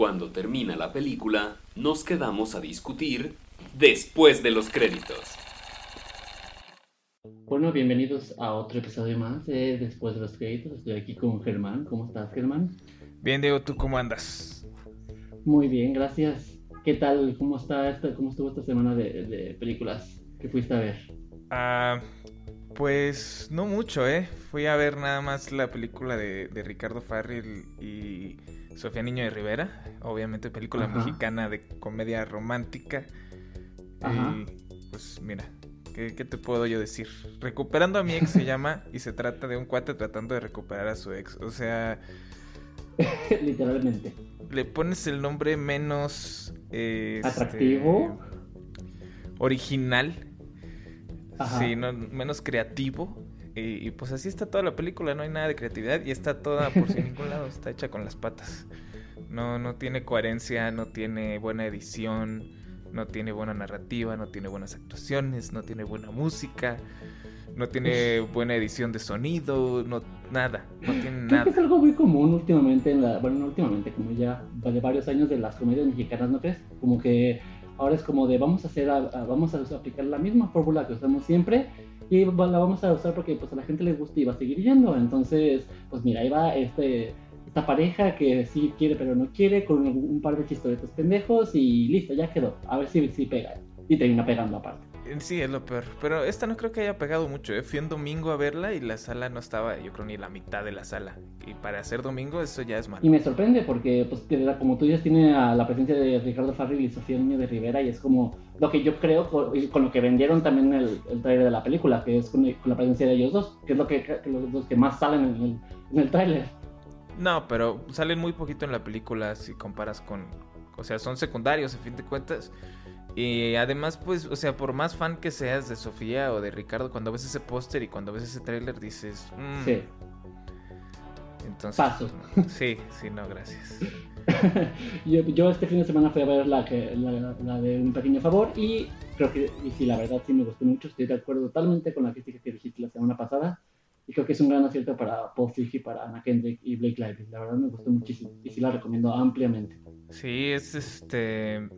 Cuando termina la película, nos quedamos a discutir después de los créditos. Bueno, bienvenidos a otro episodio más de Después de los créditos. Estoy aquí con Germán. ¿Cómo estás, Germán? Bien, Diego, ¿tú cómo andas? Muy bien, gracias. ¿Qué tal? ¿Cómo, está esta, cómo estuvo esta semana de, películas que fuiste a ver? Ah, pues no mucho, ¿eh? Fui a ver nada más la película de, Ricardo Farrell y Sofía Niño de Rivera. Obviamente película mexicana de comedia romántica. Y pues mira, ¿qué, te puedo yo decir? Recuperando a mi ex se llama y se trata de un cuate tratando de recuperar a su ex. O sea... Literalmente. Le pones el nombre menos... Este, Atractivo. Original. Sí, menos creativo. Y, pues así está toda la película, no hay nada de creatividad y está toda por sin ningún lado, está hecha con las patas. No, no tiene coherencia, no tiene buena edición, no tiene buena narrativa, no tiene buenas actuaciones, no tiene buena música, no tiene buena edición de sonido, no nada, no tiene nada. es algo muy común últimamente, en la, bueno, no últimamente, como ya de varios años de las comedias mexicanas, ¿no crees? Como que ahora es como de vamos a hacer, vamos a aplicar la misma fórmula que usamos siempre y la vamos a usar porque pues a la gente le gusta y va a seguir yendo. Entonces, pues mira, ahí va este esta pareja que sí quiere pero no quiere, con un, par de chistoretos pendejos y listo, ya quedó. A ver si, si pega. Y termina pegando aparte. Sí, es lo peor. Pero esta no creo que haya pegado mucho. ¿eh? Fui un domingo a verla y la sala no estaba, yo creo, ni la mitad de la sala. Y para hacer domingo eso ya es malo. Y me sorprende porque, pues, como tú dices, tiene a la presencia de Ricardo Farrell y Sofía Niño de Rivera y es como lo que yo creo con, lo que vendieron también el, el trailer de la película, que es con, la presencia de ellos dos, que es lo que, los, que más salen en el, en el trailer. No, pero salen muy poquito en la película si comparas con... O sea, son secundarios a fin de cuentas. Y además, pues, o sea, por más fan que seas de Sofía o de Ricardo, cuando ves ese póster y cuando ves ese tráiler dices... Mm". Sí. Entonces... Paso. Sí, sí, no, gracias. yo, este fin de semana fui a ver la, que, la, de Un Pequeño Favor y creo que, y sí, la verdad sí me gustó mucho. Estoy de acuerdo totalmente con la crítica que dijiste la semana pasada. Y creo que es un gran acierto para Paul Fiji, para Anna Kendrick y Blake Lively. La verdad me gustó muchísimo y sí la recomiendo ampliamente. Sí, es este.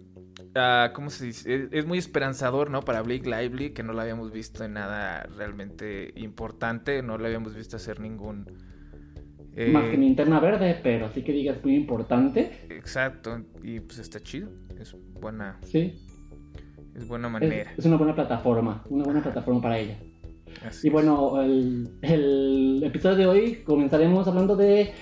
Uh, ¿Cómo se dice? Es, muy esperanzador, ¿no? Para Blake Lively, que no la habíamos visto en nada realmente importante. No la habíamos visto hacer ningún. Eh... Más que interna verde, pero sí que digas muy importante. Exacto, y pues está chido. Es buena. Sí. Es buena manera. es una buena plataforma, una buena plataforma para ella y bueno, el, el, episodio de hoy comenzaremos hablando de,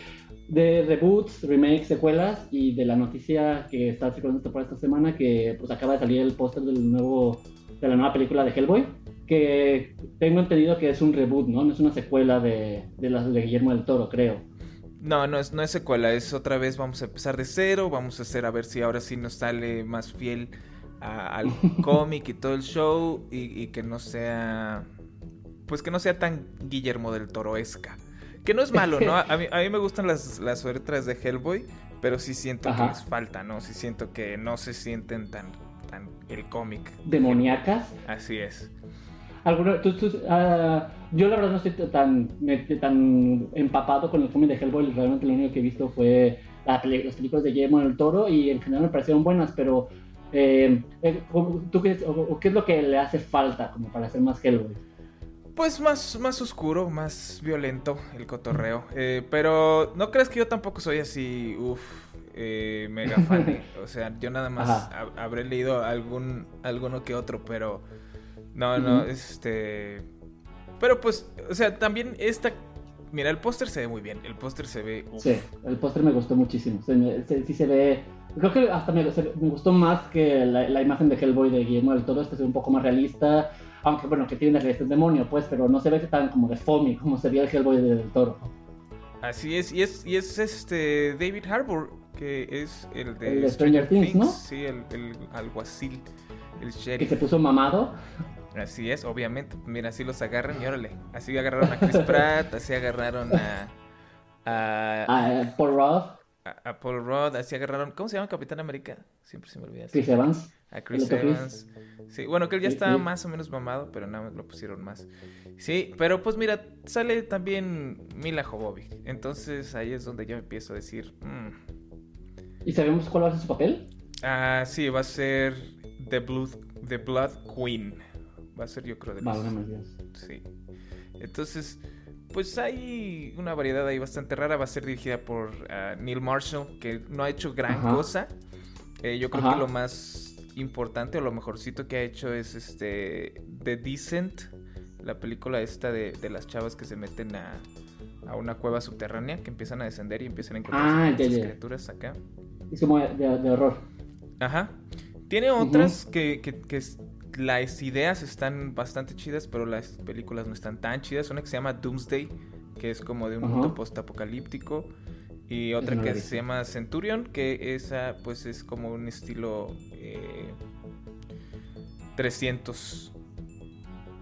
de reboots, remakes, secuelas y de la noticia que está circulando por esta semana que pues acaba de salir el póster del nuevo de la nueva película de Hellboy que tengo entendido que es un reboot, ¿no? No es una secuela de, de las de Guillermo del Toro, creo. No, no es, no es secuela, es otra vez vamos a empezar de cero, vamos a hacer a ver si ahora sí nos sale más fiel al cómic y todo el show y, y que no sea pues que no sea tan Guillermo del Toroesca. Que no es malo, ¿no? A mí, a mí me gustan las, las letras de Hellboy, pero sí siento que les falta, ¿no? Sí siento que no se sienten tan, tan el cómic. ¿Demoníacas? Así es. ¿Alguno, tú, ah, yo la verdad no estoy tan, tan empapado con el cómic de Hellboy, realmente lo único que he visto fue las películas de Guillermo del Toro y en general me parecieron buenas, pero eh, eh ¿tú qué, qué es lo que le hace falta como para hacer más Hellboy? Pues más, más oscuro, más violento el cotorreo. Eh, pero no crees que yo tampoco soy así, uff, eh, mega fan. o sea, yo nada más habré leído algún, alguno que otro, pero no, no, este... Pero pues, o sea, también esta... Mira, el póster se ve muy bien, el póster se ve... Sí, el póster me gustó muchísimo, sí se ve... Creo que hasta me, gustó más que la, la, imagen de Hellboy de Guillermo del Toro, este se ve un poco más realista aunque bueno, que tiene este demonio, pues, pero no se ve tan como de foamy como se veía el Hellboy del toro. Así es, y es, y es este David Harbour, que es el de, Stranger, Things, ¿no? Sí, el, el alguacil, el sheriff. Que se puso mamado. Así es, obviamente. Mira, así los agarran y órale. Así agarraron a Chris Pratt, así agarraron a. A, a Paul Rudd a, Paul Rudd, así agarraron. ¿Cómo se llama Capitán América? Siempre se me olvida. Chris Evans. A Chris Evans. Sí, bueno, que él ya estaba más o menos mamado, pero nada más lo pusieron más. Sí, pero pues mira, sale también Mila Jovovich. Entonces ahí es donde yo empiezo a decir. Mm, ¿Y sabemos cuál va a ser su papel? Ah, sí, va a ser The Blood, The Blood Queen. Va a ser, yo creo, de Dios. Sí. Entonces, pues hay una variedad ahí bastante rara. Va a ser dirigida por ah, Neil Marshall, que no ha hecho gran cosa. Eh, yo creo que lo más importante o lo mejorcito que ha hecho es este The Descent, la película esta de, las chavas que se meten a, a, una cueva subterránea, que empiezan a descender y empiezan a encontrar ah, criaturas acá. Es como de, horror. Ajá. Tiene otras que, que, que, las ideas están bastante chidas, pero las películas no están tan chidas. Una que se llama Doomsday, que es como de un mundo post-apocalíptico. Y otra que se llama Centurion, que esa pues es como un estilo 300.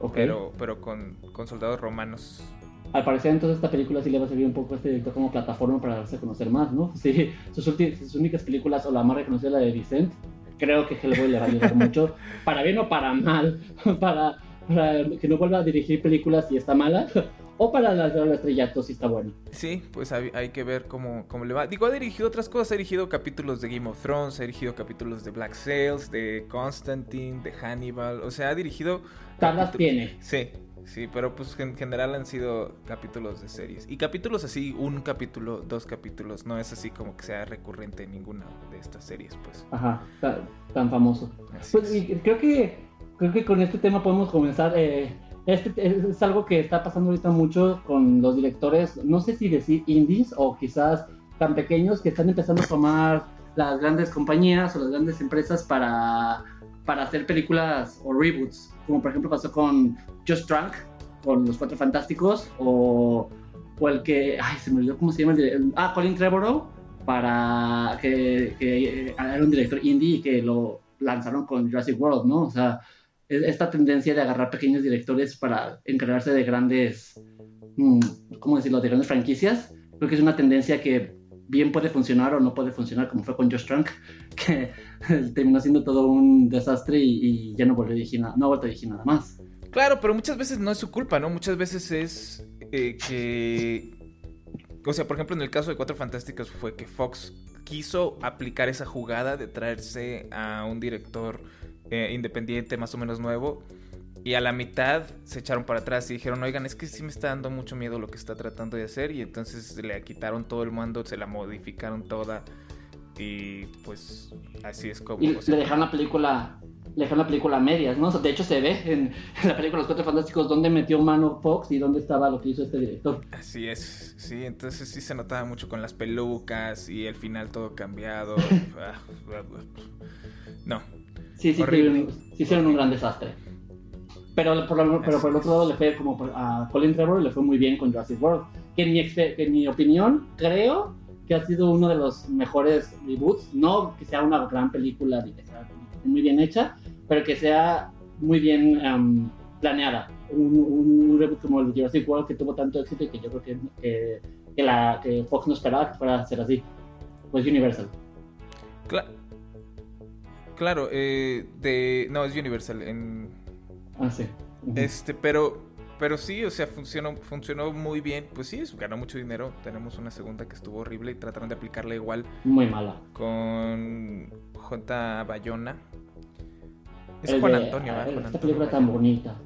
Eh, pero, pero con, con, soldados romanos. Al parecer entonces esta película sí le va a servir un poco a este director como plataforma para darse a conocer más, ¿no? Sí, sus, sus únicas películas, o la más reconocida, la de Vicent, creo que Hellboy le va a ayudar mucho, para bien o para mal, para, que no vuelva a dirigir películas si está mala, o para las de estrellato si está bueno. Sí, pues hay, que ver cómo, cómo, le va. Digo, ha dirigido otras cosas, ha dirigido capítulos de Game of Thrones, ha dirigido capítulos de Black Sails, de Constantine, de Hannibal, o sea, ha dirigido... Tardas tiene. Sí, Sí, pero pues en general han sido capítulos de series. Y capítulos así, un capítulo, dos capítulos, no es así como que sea recurrente en ninguna de estas series, pues. Ajá, tan, famoso. Pues, creo que creo que con este tema podemos comenzar. Eh, es algo que está pasando ahorita mucho con los directores, no sé si decir indies o quizás tan pequeños que están empezando a tomar las grandes compañías o las grandes empresas para, para hacer películas o reboots como por ejemplo pasó con Just Drunk, con Los Cuatro Fantásticos, o, el que, ay, se me olvidó cómo se llama, el, ah, Colin Trevorrow, para que, que, era un director indie y que lo lanzaron con Jurassic World, ¿no? O sea, esta tendencia de agarrar pequeños directores para encargarse de grandes, mm, ¿cómo decirlo?, de grandes franquicias, creo que es una tendencia que bien puede funcionar o no puede funcionar, como fue con Josh Trunk, que terminó siendo todo un desastre y, ya no volvió a dirigir no ha vuelto a dirigir nada más. Claro, pero muchas veces no es su culpa, ¿no? Muchas veces es eh, que... O sea, por ejemplo, en el caso de Cuatro Fantásticos fue que Fox quiso aplicar esa jugada de traerse a un director eh, independiente más o menos nuevo y a la mitad se echaron para atrás y dijeron, oigan, es que sí me está dando mucho miedo lo que está tratando de hacer. Y entonces le quitaron todo el mando, se la modificaron toda. Y pues así es como... Y le dejaron la película le dejaron la película a medias, ¿no? de hecho se ve en, la película Los Cuatro Fantásticos dónde metió mano Fox y dónde estaba lo que hizo este director. Así es, sí, entonces sí se notaba mucho con las pelucas y el final todo cambiado. Ah, no. Sí, sí, sí, hicieron un gran desastre. Pero por, pero por el otro lado le fue como a Colin Trevor le fue muy bien con Jurassic World. Que en mi, en mi opinión, creo que ha sido uno de los mejores reboots. No que sea una gran película que sea muy bien hecha, pero que sea muy bien planeada. Un, reboot como el de Jurassic World que tuvo tanto éxito y que yo creo que, que, la, que Fox no esperaba que fuera a ser así. Pues Universal. Claro. Claro, eh, de... No, es Universal. En, Ah, sí. Este, pero, pero sí, o sea, funcionó, funcionó muy bien. Pues sí, ganó mucho dinero. Tenemos una segunda que estuvo horrible y trataron de aplicarla igual. Muy mala. Con J. Bayona. Es Juan Antonio, ¿verdad? Esta película tan bonita.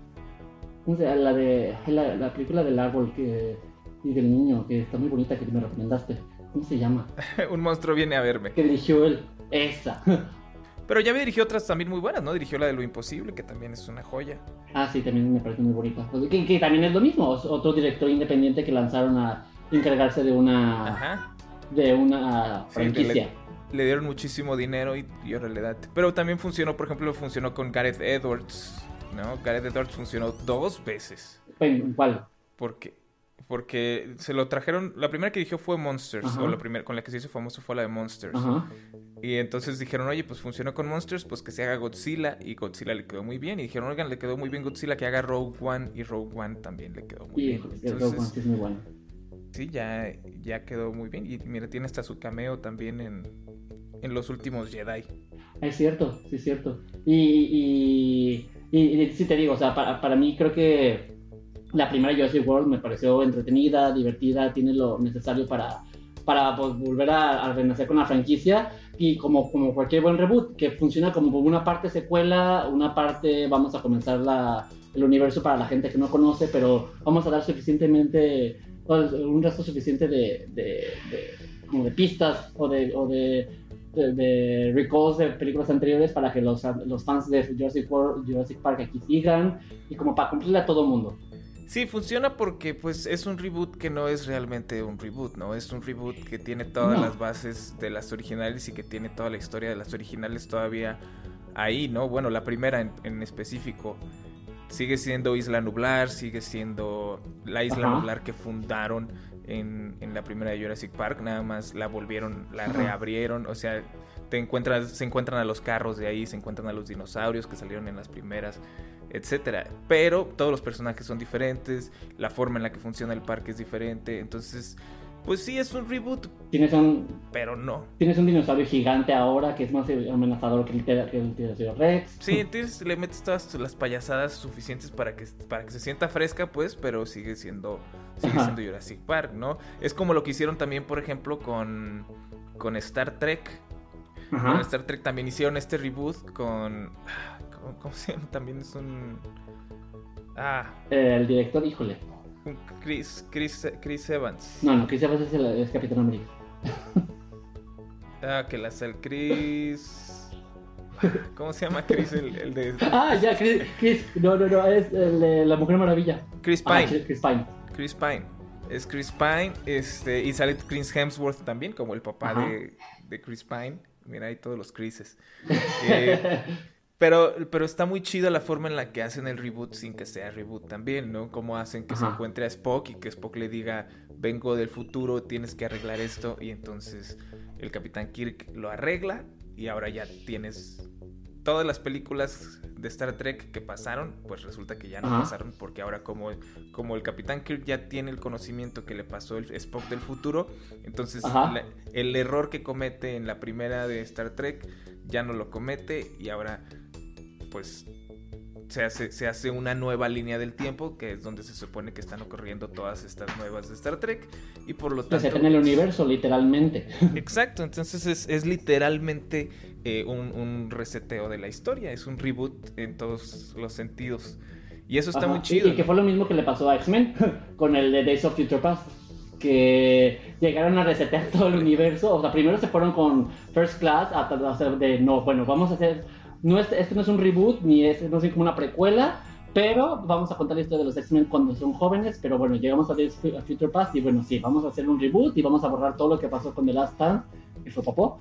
La de la, la, película del árbol que, y del niño, que está muy bonita, que me recomendaste. ¿Cómo se llama? Un monstruo viene a verme. Que dirigió él. Esa. Pero ya me dirigió otras también muy buenas, ¿no? Dirigió la de Lo Imposible, que también es una joya. Ah, sí, también me parece muy bonita. Que, también es lo mismo, otro director independiente que lanzaron a encargarse de una... Ajá. De una franquicia. le, dieron muchísimo dinero y, y le da. Pero también funcionó, por ejemplo, funcionó con Gareth Edwards, ¿no? Gareth Edwards funcionó dos veces. ¿Cuál? Porque porque se lo trajeron. La primera que dirigió fue Monsters, o la primera con la que se hizo famoso fue la de Monsters. Y entonces dijeron, oye, pues funcionó con Monsters, pues que se haga Godzilla. Y Godzilla le quedó muy bien. Y dijeron, oigan, le quedó muy bien Godzilla, que haga Rogue One. Y Rogue One también le quedó muy bien. Entonces, Rogue One sí es muy bueno. Sí, ya, ya quedó muy bien. Y mira, tiene hasta su cameo también en, en los últimos Jedi. Es cierto, sí es cierto. Y, y, y, sí te digo, o sea, para, para mí creo que la primera Jurassic World me pareció entretenida, divertida, tiene lo necesario para, para pues, volver a, renacer con la franquicia y como, como cualquier buen reboot, que funciona como una parte secuela, una parte vamos a comenzar la, el universo para la gente que no conoce, pero vamos a dar suficientemente, un resto suficiente de, de, como de pistas o de, o de, de, recalls de películas anteriores para que los, los fans de Jurassic, World, Jurassic Park aquí sigan y como para cumplirle a todo mundo. Sí, funciona porque pues es un reboot que no es realmente un reboot, ¿no? Es un reboot que tiene todas las bases de las originales y que tiene toda la historia de las originales todavía ahí, ¿no? Bueno, la primera en, específico sigue siendo Isla Nublar, sigue siendo la Isla Nublar que fundaron en, en, la primera de Jurassic Park, nada más la volvieron, la reabrieron, o sea, te encuentras, se encuentran a los carros de ahí, se encuentran a los dinosaurios que salieron en las primeras etcétera. Pero todos los personajes son diferentes, la forma en la que funciona el parque es diferente, entonces, pues sí es un reboot. Tienes un, pero no. Tienes un dinosaurio gigante ahora que es más amenazador que el, que Rex. Sí, entonces le metes todas las payasadas suficientes para que, para que se sienta fresca, pues, pero sigue siendo, sigue siendo Jurassic Park, ¿no? Es como lo que hicieron también, por ejemplo, con, con Star Trek. Con Star Trek también hicieron este reboot con ¿Cómo se llama? También es un. Ah. el director, híjole. Chris, Chris, Chris Evans. No, no, Chris Evans es el Capitán América. ah, que la el Chris. ¿Cómo se llama Chris? El, de. Ah, ya, Chris, Chris, No, no, no, es el de La Mujer Maravilla. Chris ah, Pine. Chris Pine. Chris Pine. Es Chris Pine. Este, y sale Chris Hemsworth también, como el papá de, de, Chris Pine. Mira ahí todos los Chrises. Eh, pero, pero está muy chida la forma en la que hacen el reboot sin que sea reboot también, ¿no? Cómo hacen que se encuentre a Spock y que Spock le diga, vengo del futuro, tienes que arreglar esto. Y entonces el Capitán Kirk lo arregla y ahora ya tienes todas las películas de Star Trek que pasaron, pues resulta que ya no pasaron porque ahora como, como el Capitán Kirk ya tiene el conocimiento que le pasó el Spock del futuro, entonces el error que comete en la primera de Star Trek ya no lo comete y ahora pues se hace, se hace una nueva línea del tiempo, que es donde se supone que están ocurriendo todas estas nuevas de Star Trek, y por lo tanto... en el universo, literalmente. Exacto, entonces es, literalmente eh, un, reseteo de la historia, es un reboot en todos los sentidos. Y eso está muy chido. Y, que fue lo mismo que le pasó a X-Men con el de Days of Future Past que llegaron a resetear todo el universo. O sea, primero se fueron con First Class a hacer de no, bueno, vamos a hacer no es, este no es un reboot, ni es, no es como una precuela, pero vamos a contar la historia de los X-Men cuando son jóvenes, pero bueno, llegamos a, Future Past y bueno, sí, vamos a hacer un reboot y vamos a borrar todo lo que pasó con The Last Stand, que fue popó,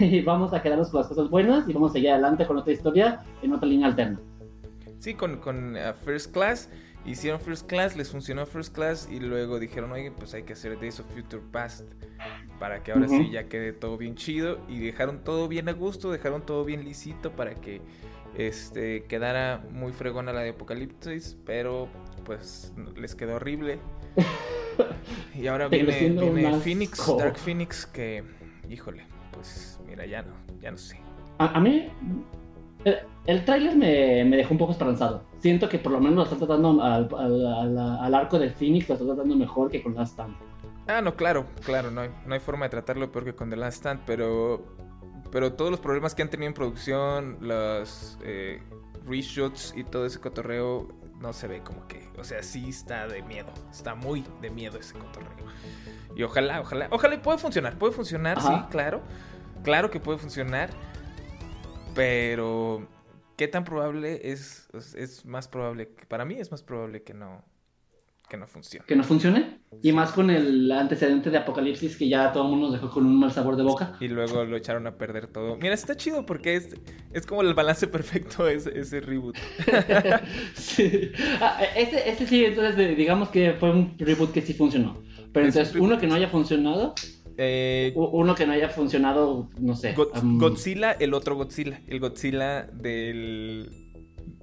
y vamos a quedarnos con las cosas buenas y vamos a seguir adelante con otra historia en otra línea alterna. Sí, con, con uh, First Class, hicieron First Class, les funcionó First Class y luego dijeron, oye, pues hay que hacer Days of Future Past para que ahora sí ya quede todo bien chido y dejaron todo bien a gusto, dejaron todo bien lisito para que este quedara muy fregona la de Apocalipsis, pero pues les quedó horrible. y ahora viene, viene Phoenix, Dark Phoenix que, híjole, pues mira, ya no, ya no sé. A, mí el, el tráiler me, me, dejó un poco esperanzado. Siento que por lo menos lo están tratando al, al, al, arco de Phoenix, lo están tratando mejor que con Last Stand. Ah, no, claro, claro, no hay, no hay forma de tratarlo peor que con The Last Stand, pero, pero todos los problemas que han tenido en producción, los eh, reshoots y todo ese cotorreo, no se ve como que, o sea, sí está de miedo, está muy de miedo ese cotorreo. Y ojalá, ojalá, ojalá puede funcionar, puede funcionar, sí, claro, claro que puede funcionar, pero ¿qué tan probable es, es más probable, que, para mí es más probable que no, que no funcione. Que no funcione. Y más con el antecedente de Apocalipsis que ya todo el mundo nos dejó con un mal sabor de boca. Y luego lo echaron a perder todo. Mira, está chido porque es, es como el balance perfecto ese, ese reboot. sí. Ah, ese, ese, sí, entonces digamos que fue un reboot que sí funcionó. Pero entonces, uno que no haya funcionado. Eh, uno que no haya funcionado, no sé. Godzilla, el otro Godzilla. El Godzilla del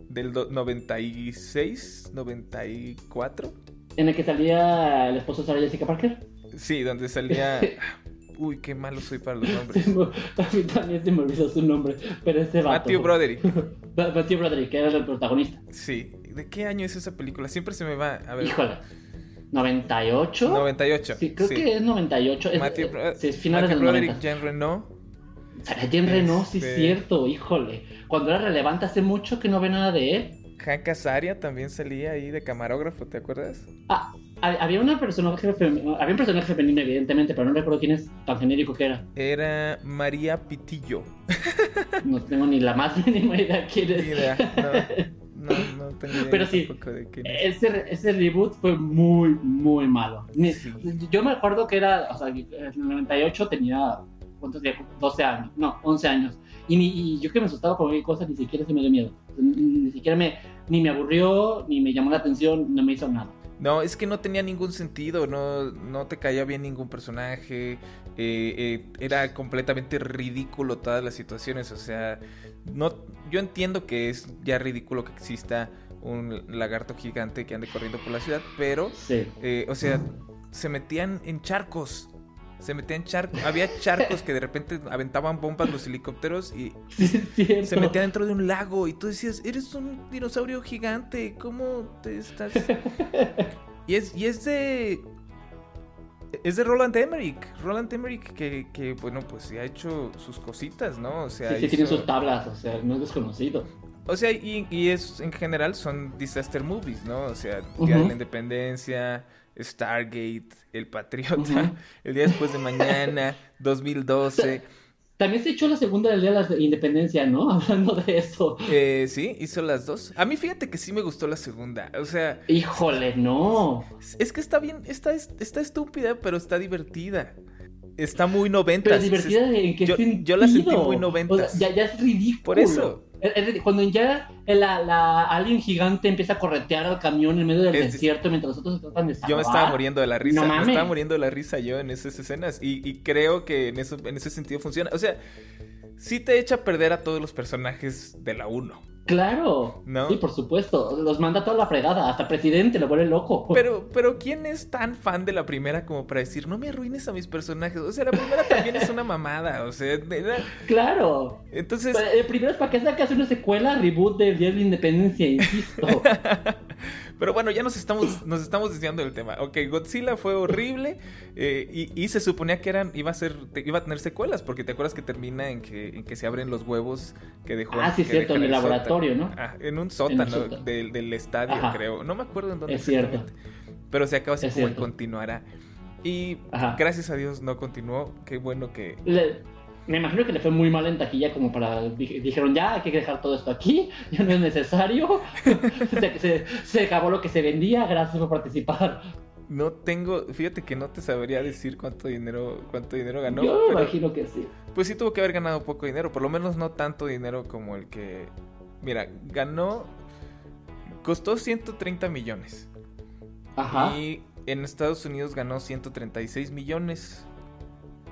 del 96, 94 en el que salía el esposo de Sarah Jessica Parker. Sí, donde salía. Uy, qué malo soy para los nombres. A mí también se me olvidó su nombre, pero este vato. Matthew Broderick. Matthew Broderick, que era el protagonista. Sí. ¿De qué año es esa película? Siempre se me va. A ver. Híjole. 98. 98. Sí, creo que es 98. Matthew, es, es finales del 90. Jean Reno. Jean Reno, sí es este, cierto, híjole. Cuando era relevante hace mucho que no ve nada de él. Hank Azaria también salía ahí de camarógrafo, ¿te acuerdas? Ah, había una personaje había un personaje femenino evidentemente, pero no recuerdo quién es tan genérico que era. Era María Pitillo. No tengo ni la más mínima idea quién es. No, no, no tengo idea Pero sí, ese, ese reboot fue muy, muy malo. Yo me acuerdo que era, o sea, en el 98 tenía, ¿cuántos días? 12 años, no, 11 años. Y, yo que me asustaba con cualquier cosa, ni siquiera se me dio miedo. Ni, siquiera me, ni me aburrió, ni me llamó la atención, no me hizo nada. No, es que no tenía ningún sentido, no, no te caía bien ningún personaje, eh, eh, era completamente ridículo todas las situaciones, o sea, no, yo entiendo que es ya ridículo que exista un lagarto gigante que ande corriendo por la ciudad, pero, eh, o sea, se metían en charcos, se metían charcos, había charcos que de repente aventaban bombas los helicópteros y se metían dentro de un lago y tú decías, eres un dinosaurio gigante, ¿cómo te estás? y es, y es de... Es de Roland Emmerich. Roland Emmerich que, que bueno, pues se ha hecho sus cositas, ¿no? O sea, sí, tiene sus tablas, o sea, no es desconocido. O sea, y, y, es en general son disaster movies, ¿no? O sea, Día de la Independencia, Stargate, El Patriota, El Día Después de Mañana, 2012. También se echó la segunda del Día de la Independencia, ¿no? Hablando de eso. Eh, sí, hizo las dos. A mí fíjate que sí me gustó la segunda. O sea. Híjole, no. Es que está bien, está, está estúpida, pero está divertida. Está muy 90. Pero divertida en qué yo, sentido? yo la sentí muy 90. O sea, ya, ya es ridículo. Por eso. Cuando ya la, la, alien gigante empieza a corretear al camión en medio del desierto mientras los otros se tratan de salvar. Yo me estaba muriendo de la risa. me estaba muriendo de la risa yo en esas escenas. Y, y creo que en, eso, en ese sentido funciona. O sea, sí te echa a perder a todos los personajes de la 1. Claro. ¿No? Sí, por supuesto. Los manda toda la fregada. Hasta presidente lo vuelve loco. Pero, pero ¿quién es tan fan de la primera como para decir, no me arruines a mis personajes? O sea, la primera también es una mamada. O sea, Claro. Entonces. el primero es para que sacas una secuela, reboot de Día de la Independencia, insisto. Pero bueno, ya nos estamos, nos estamos desviando del tema. Ok, Godzilla fue horrible eh, y, se suponía que eran, iba a ser, iba a tener secuelas, porque te acuerdas que termina en que, en que se abren los huevos que dejó. Ah, sí, cierto, en el, laboratorio, ¿no? Ah, en un sótano del, estadio, creo. No me acuerdo en dónde. Es cierto. Pero se acaba así como continuará. Y gracias a Dios no continuó. Qué bueno que me imagino que le fue muy mal en taquilla como para dijeron ya hay que dejar todo esto aquí ya no es necesario se, acabó lo que se vendía gracias por participar. No tengo fíjate que no te sabría decir cuánto dinero cuánto dinero ganó yo me imagino que sí. pues sí tuvo que haber ganado poco dinero por lo menos no tanto dinero como el que mira ganó costó 130 millones. Ajá. y en Estados Unidos ganó 136 millones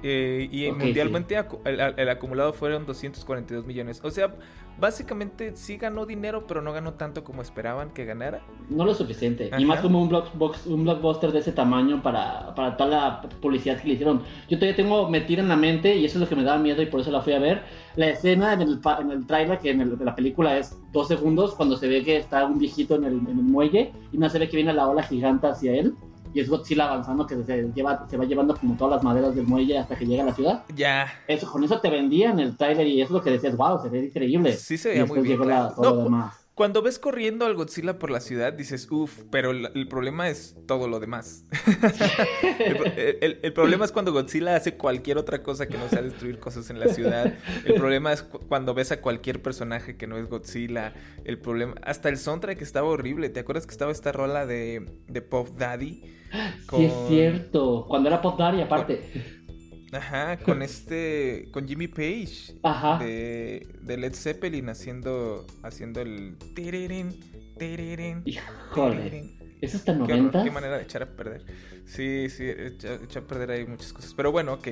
eh, y mundialmente el, acumulado fueron 242 millones. O sea, básicamente sí ganó dinero, pero no ganó tanto como esperaban que ganara. No lo suficiente. Y más como un, blockbox, un blockbuster de ese tamaño para, para toda la publicidad que le hicieron. Yo todavía tengo metida en la mente, y eso es lo que me daba miedo y por eso la fui a ver, la escena en el, en el trailer, que en la película es dos segundos, cuando se ve que está un viejito en el, en el muelle y no se ve que viene la ola gigante hacia él y es Godzilla avanzando que se, lleva, se va llevando como todas las maderas del muelle hasta que llega a la ciudad. Ya. Eso, con eso te vendían el trailer y eso es lo que decías, wow, se ve increíble. Sí, se veía muy bien. todo lo demás. Cuando ves corriendo al Godzilla por la ciudad, dices, uff, pero el, problema es todo lo demás. el, problema es cuando Godzilla hace cualquier otra cosa que no sea destruir cosas en la ciudad. El problema es cuando ves a cualquier personaje que no es Godzilla. El problema, hasta el soundtrack estaba horrible. ¿Te acuerdas que estaba esta rola de, de Pop Daddy? Sí, es cierto. Cuando era Pop Daddy, aparte. Ajá, con este, con Jimmy Page Ajá. De, de Led Zeppelin haciendo, haciendo el tiririn, tiririn, Híjole. ¿Eso está 90? Qué, manera de echar a perder. Sí, sí, echar, a perder ahí muchas cosas. Pero bueno, ok.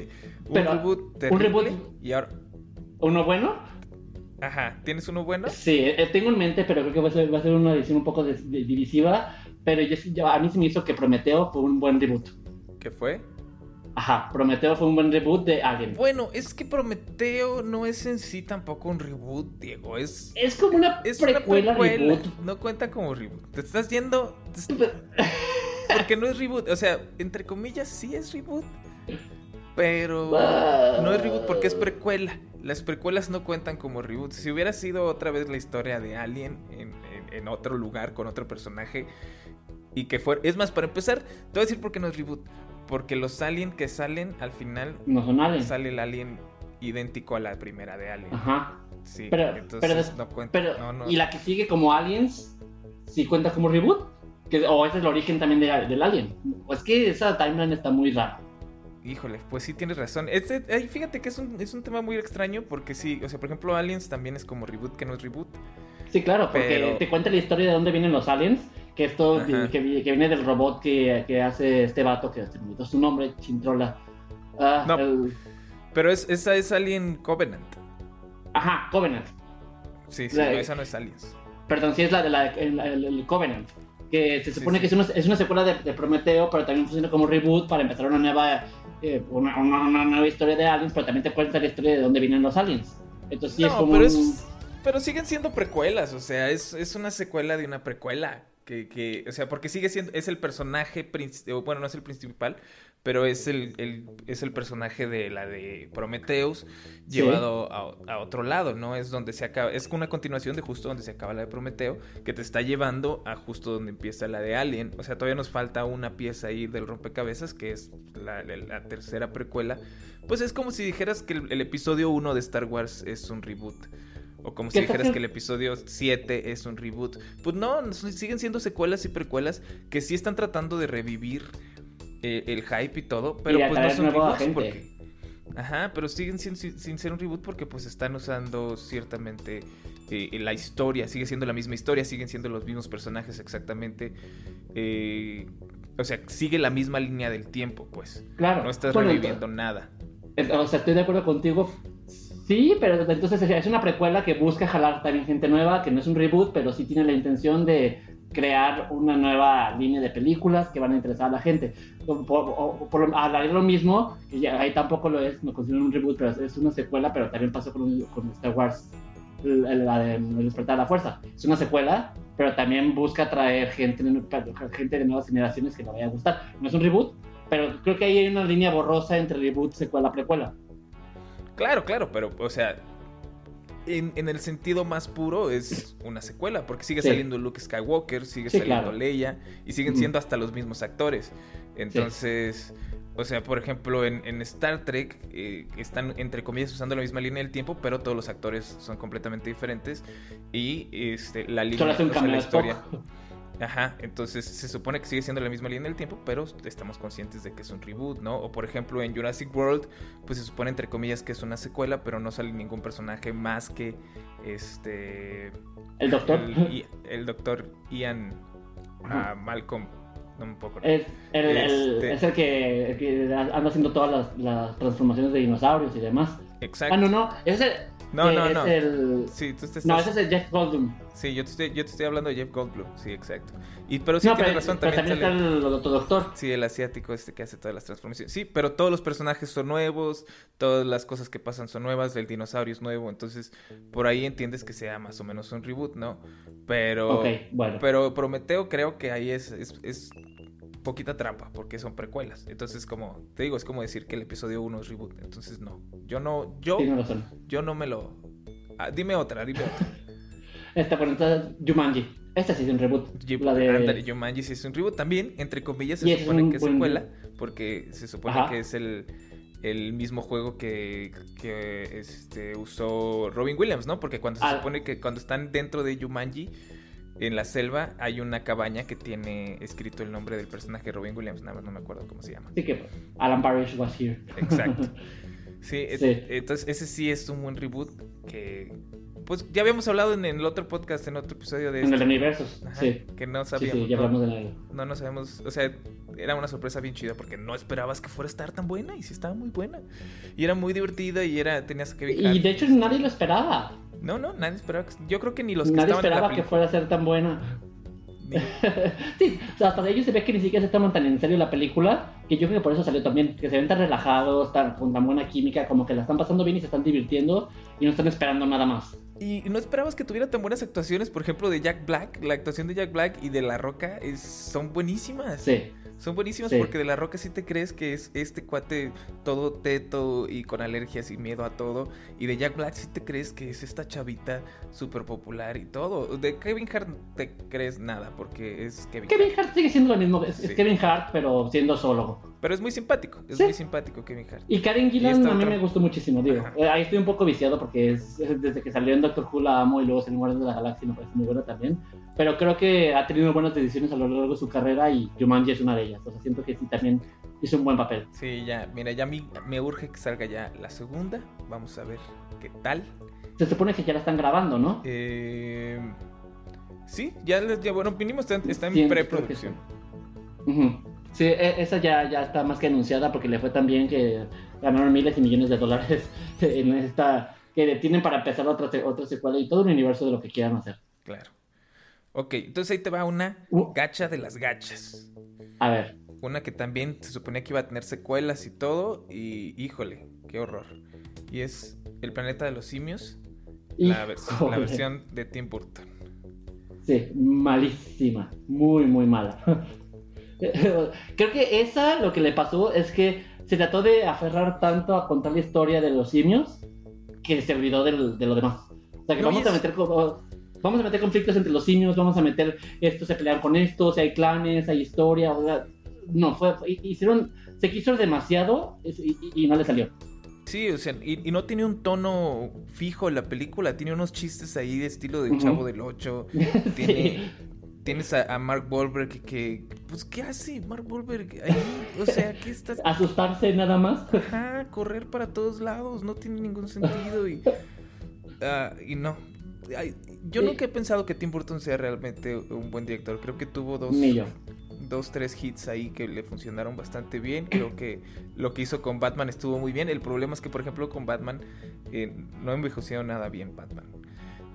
Un reboot terrible. ¿Un reboot? Y ahora... ¿Uno bueno? Ajá, ¿tienes uno bueno? Sí, eh, tengo en mente, pero creo que va a ser, va a ser una edición un poco divisiva. Pero yo, a mí se me hizo que Prometeo fue un buen reboot. ¿Qué fue? Ajá, Prometeo fue un buen reboot de Alien. Bueno, es que Prometeo no es en sí tampoco un reboot, Diego. Es, es como una, es precuela, una precuela. No cuenta como reboot. Te estás yendo. porque no es reboot. O sea, entre comillas, sí es reboot. Pero no es reboot porque es precuela. Las precuelas no cuentan como reboot. Si hubiera sido otra vez la historia de Alien en, otro lugar, con otro personaje, y que fuera. Es más, para empezar, te voy a decir por qué no es reboot. Porque los Alien que salen al final. No son Alien. Sale el Alien idéntico a la primera de Alien. Ajá. Sí, pero, entonces no cuenta. ¿Y la que sigue como Aliens? ¿Sí cuenta como reboot? Que, ¿O ese es el origen también del Alien? Pues que esa timeline está muy rara. Híjole, pues sí tienes razón. Este, fíjate que es un, es un tema muy extraño porque sí, o sea, por ejemplo, Aliens también es como reboot que no es reboot. Sí, claro, porque te cuenta la historia de dónde vienen los aliens, que esto que, que, viene del robot que, que, hace este vato, que me su nombre, Chintrola. Ah, no, pero es, esa es Alien Covenant. Ajá, Covenant. Sí, sí, esa no es Aliens. Perdón, sí es la de la, el, Covenant. Que se supone que es una, es una secuela de, de, Prometeo, pero también funciona como reboot para empezar una nueva eh, una, nueva historia de aliens, pero también te cuenta la historia de dónde vienen los aliens. Entonces sí es como pero, pero siguen siendo precuelas, o sea, es, es una secuela de una precuela. Que, que, o sea, porque sigue siendo, es el personaje, bueno, no es el principal, pero es el, es el personaje de la de Prometheus llevado a, otro lado, ¿no? Es donde se acaba, es una continuación de justo donde se acaba la de Prometeo, que te está llevando a justo donde empieza la de Alien. O sea, todavía nos falta una pieza ahí del rompecabezas, que es la, tercera precuela. Pues es como si dijeras que el, el episodio 1 de Star Wars es un reboot. O como si dijeras que el episodio 7 es un reboot. Pues no, siguen siendo secuelas y precuelas que sí están tratando de revivir eh, el hype y todo, pero pues no son reboots porque... Ajá, pero siguen sin, sin, ser un reboot porque pues están usando ciertamente eh, la historia, sigue siendo la misma historia, siguen siendo los mismos personajes exactamente. Eh, o sea, sigue la misma línea del tiempo, pues. Claro. No estás reviviendo nada. O sea, estoy de acuerdo contigo, Sí, pero entonces es una precuela que busca jalar también gente nueva, que no es un reboot, pero sí tiene la intención de crear una nueva línea de películas que van a interesar a la gente. Por, por, de lo mismo, que ahí tampoco lo es, no considero un reboot, pero es una secuela, pero también pasó con, con Star Wars, la de El despertar de la fuerza. Es una secuela, pero también busca traer gente, gente de nuevas generaciones que le vaya a gustar. No es un reboot, pero creo que ahí hay una línea borrosa entre reboot, secuela, precuela. Claro, claro, pero, o sea, en, el sentido más puro es una secuela, porque sigue saliendo Luke Skywalker, sigue saliendo Leia, y siguen siendo hasta los mismos actores. Entonces, o sea, por ejemplo, en, Star Trek eh, están, entre comillas, usando la misma línea del tiempo, pero todos los actores son completamente diferentes. Y este, la línea, o la historia. Ajá, entonces se supone que sigue siendo la misma línea del tiempo, pero estamos conscientes de que es un reboot, ¿no? O por ejemplo en Jurassic World, pues se supone entre comillas que es una secuela, pero no sale ningún personaje más que este... El doctor. El, doctor Ian ah, Malcolm. No me puedo es el, este es el que, anda haciendo todas las, las transformaciones de dinosaurios y demás. Exacto. Ah, no, no. Es el, no, no, no. El... Sí, tú No, ese es el Jeff Goldblum. Sí, yo te estoy, yo te estoy hablando de Jeff Goldblum. Sí, exacto. Y, pero sí tienes razón. Pero también, está el otro doctor. Sí, el asiático este que hace todas las transformaciones. Sí, pero todos los personajes son nuevos. Todas las cosas que pasan son nuevas. El dinosaurio es nuevo. Entonces, por ahí entiendes que sea más o menos un reboot, ¿no? Pero... Ok, bueno. Pero Prometeo creo que ahí es, es, es poquita trampa porque son precuelas. Entonces, como te digo, es como decir que el episodio 1 es reboot. Entonces, no. Yo no, yo, yo no me lo. Ah, dime otra, dime otra. Esta, por entonces, Jumanji. Esta sí es un reboot. la de... Jumanji sí es un reboot también. Entre comillas, se supone que es secuela. Porque se supone que es el, el mismo juego que, que este, usó Robin Williams, ¿no? Porque cuando se ah. supone que cuando están dentro de Jumanji en la selva hay una cabaña que tiene escrito el nombre del personaje Robin Williams, nada más no me acuerdo cómo se llama. Sí, que Alan Parrish was here. Exacto. Sí, entonces ese sí es un buen reboot que pues ya habíamos hablado en el otro podcast, en otro episodio de... En el universo, sí. Que no sabíamos. Sí, ya hablamos de la... No, no sabemos, o sea, era una sorpresa bien chida porque no esperabas que fuera a estar tan buena y sí estaba muy buena. Y era muy divertida y era, tenías que... Y de hecho nadie lo esperaba. No, no, nadie esperaba. Yo creo que ni los que nadie estaban esperaba que fuera a ser tan buena. sí, o sea, hasta de ellos se ve que ni siquiera se toman tan en serio la película, que yo creo que por eso salió también, que se ven tan relajados, tan, con tan buena química, como que la están pasando bien y se están divirtiendo y no están esperando nada más. Y no esperabas que tuviera tan buenas actuaciones, por ejemplo, de Jack Black. La actuación de Jack Black y de La Roca es, son buenísimas. Sí. Son buenísimas porque de la roca sí te crees que es este cuate todo teto y con alergias y miedo a todo. Y de Jack Black sí te crees que es esta chavita súper popular y todo. De Kevin Hart te crees nada porque es Kevin, Kevin Hart. sigue siendo lo mismo, es, Kevin Hart, pero siendo solo. Pero es muy simpático, es muy simpático Kevin Hart. Y Karen Gillan a mí me gustó muchísimo, digo. Eh, ahí estoy un poco viciado porque es, desde que salió en Doctor Who la amo y luego en Guardianes de la Galaxia me parece muy buena también. Pero creo que ha tenido buenas decisiones a lo largo de su carrera y Jumanji es una de ellas. O sea, siento que sí también hizo un buen papel. Sí, ya, mira, ya me, me urge que salga ya la segunda. Vamos a ver qué tal. Se supone que ya la están grabando, ¿no? Eh, sí, ya, ya bueno, mínimo está, en preproducción. Sí, e, esa ya, ya está más que anunciada porque le fue tan bien que ganaron miles y millones de dólares en esta que tienen para empezar otra, otra secuela y todo un universo de lo que quieran hacer. Claro. Ok, entonces ahí te va una gacha de las gachas. A ver. Una que también se suponía que iba a tener secuelas y todo, y híjole, qué horror. Y es El planeta de los simios, la, la, versión de Tim Burton. Sí, malísima, muy, muy mala. Creo que esa lo que le pasó es que se trató de aferrar tanto a contar la historia de los simios que se olvidó de lo demás. O sea, que vamos a meter vamos a meter conflictos entre los simios, vamos a meter esto, se pelean con esto, hay clanes, hay historia, o sea, no, fue, hicieron, se quiso demasiado y, no le salió. Sí, o sea, y, no tiene un tono fijo en la película, tiene unos chistes ahí de estilo del Chavo del Ocho, tiene, tienes a, Mark Wahlberg que, pues, ¿qué hace Mark Wahlberg ahí? O sea, ¿qué estás...? Asustarse nada más. Ajá, correr para todos lados, no tiene ningún sentido y... Ah, y no, yo nunca he pensado que Tim Burton sea realmente un buen director. Creo que tuvo dos, dos, tres hits ahí que le funcionaron bastante bien. Creo que lo que hizo con Batman estuvo muy bien. El problema es que, por ejemplo, con Batman eh, no envejeció nada bien Batman.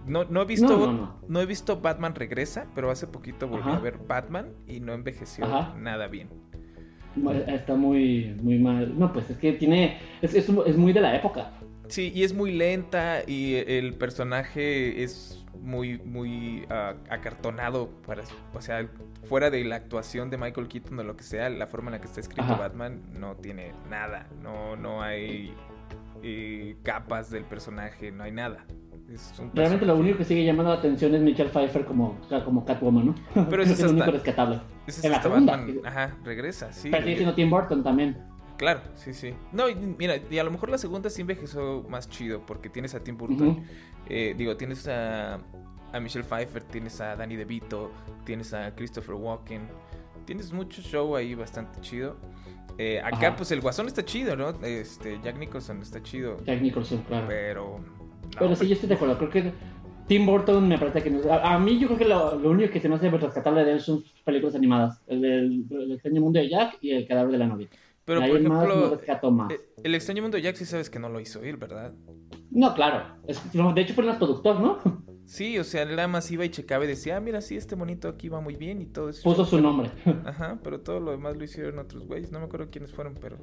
No, no he visto no, he visto Batman regresa, pero hace poquito volví a ver Batman y no envejeció nada bien. Está muy, muy mal. No, pues es que tiene. Es, es, es muy de la época. Sí, y es muy lenta y el personaje es muy, muy ah, acartonado. Para, o sea, fuera de la actuación de Michael Keaton o lo que sea, la forma en la que está escrito Batman no tiene nada. No, no hay eh, capas del personaje, no hay nada. Realmente lo único que sigue llamando la atención es Michelle Pfeiffer como, como Catwoman, ¿no? Pero eso es, lo único rescatable. Eso es en la Batman, ajá, regresa, sí. Pero sigue siendo Tim Burton también. Claro, sí, sí. No, mira, y a lo mejor la segunda sí envejezó más chido porque tienes a Tim Burton. Eh, digo, tienes a, a, Michelle Pfeiffer, tienes a Danny DeVito, tienes a Christopher Walken. Tienes mucho show ahí bastante chido. Eh, acá, pues el guasón está chido, ¿no? Este, Jack Nicholson está chido. Jack Nicholson, claro. Pero. Pero sí, yo estoy de acuerdo. Creo que Tim Burton me parece que no. A, mí, yo creo que lo, único que se me hace rescatable de él son películas animadas: el, del el extraño mundo de Jack y el cadáver de la novia. Pero, por ejemplo, eh, el extraño mundo de Jack sí sabes que no lo hizo él, ¿verdad? No, claro. de hecho, fue el productor, ¿no? Sí, o sea, él nada más iba y checaba y decía, ah, mira, sí, este monito aquí va muy bien y todo eso. Puso su nombre. Ajá, pero todo lo demás lo hicieron otros güeyes. No me acuerdo quiénes fueron, pero.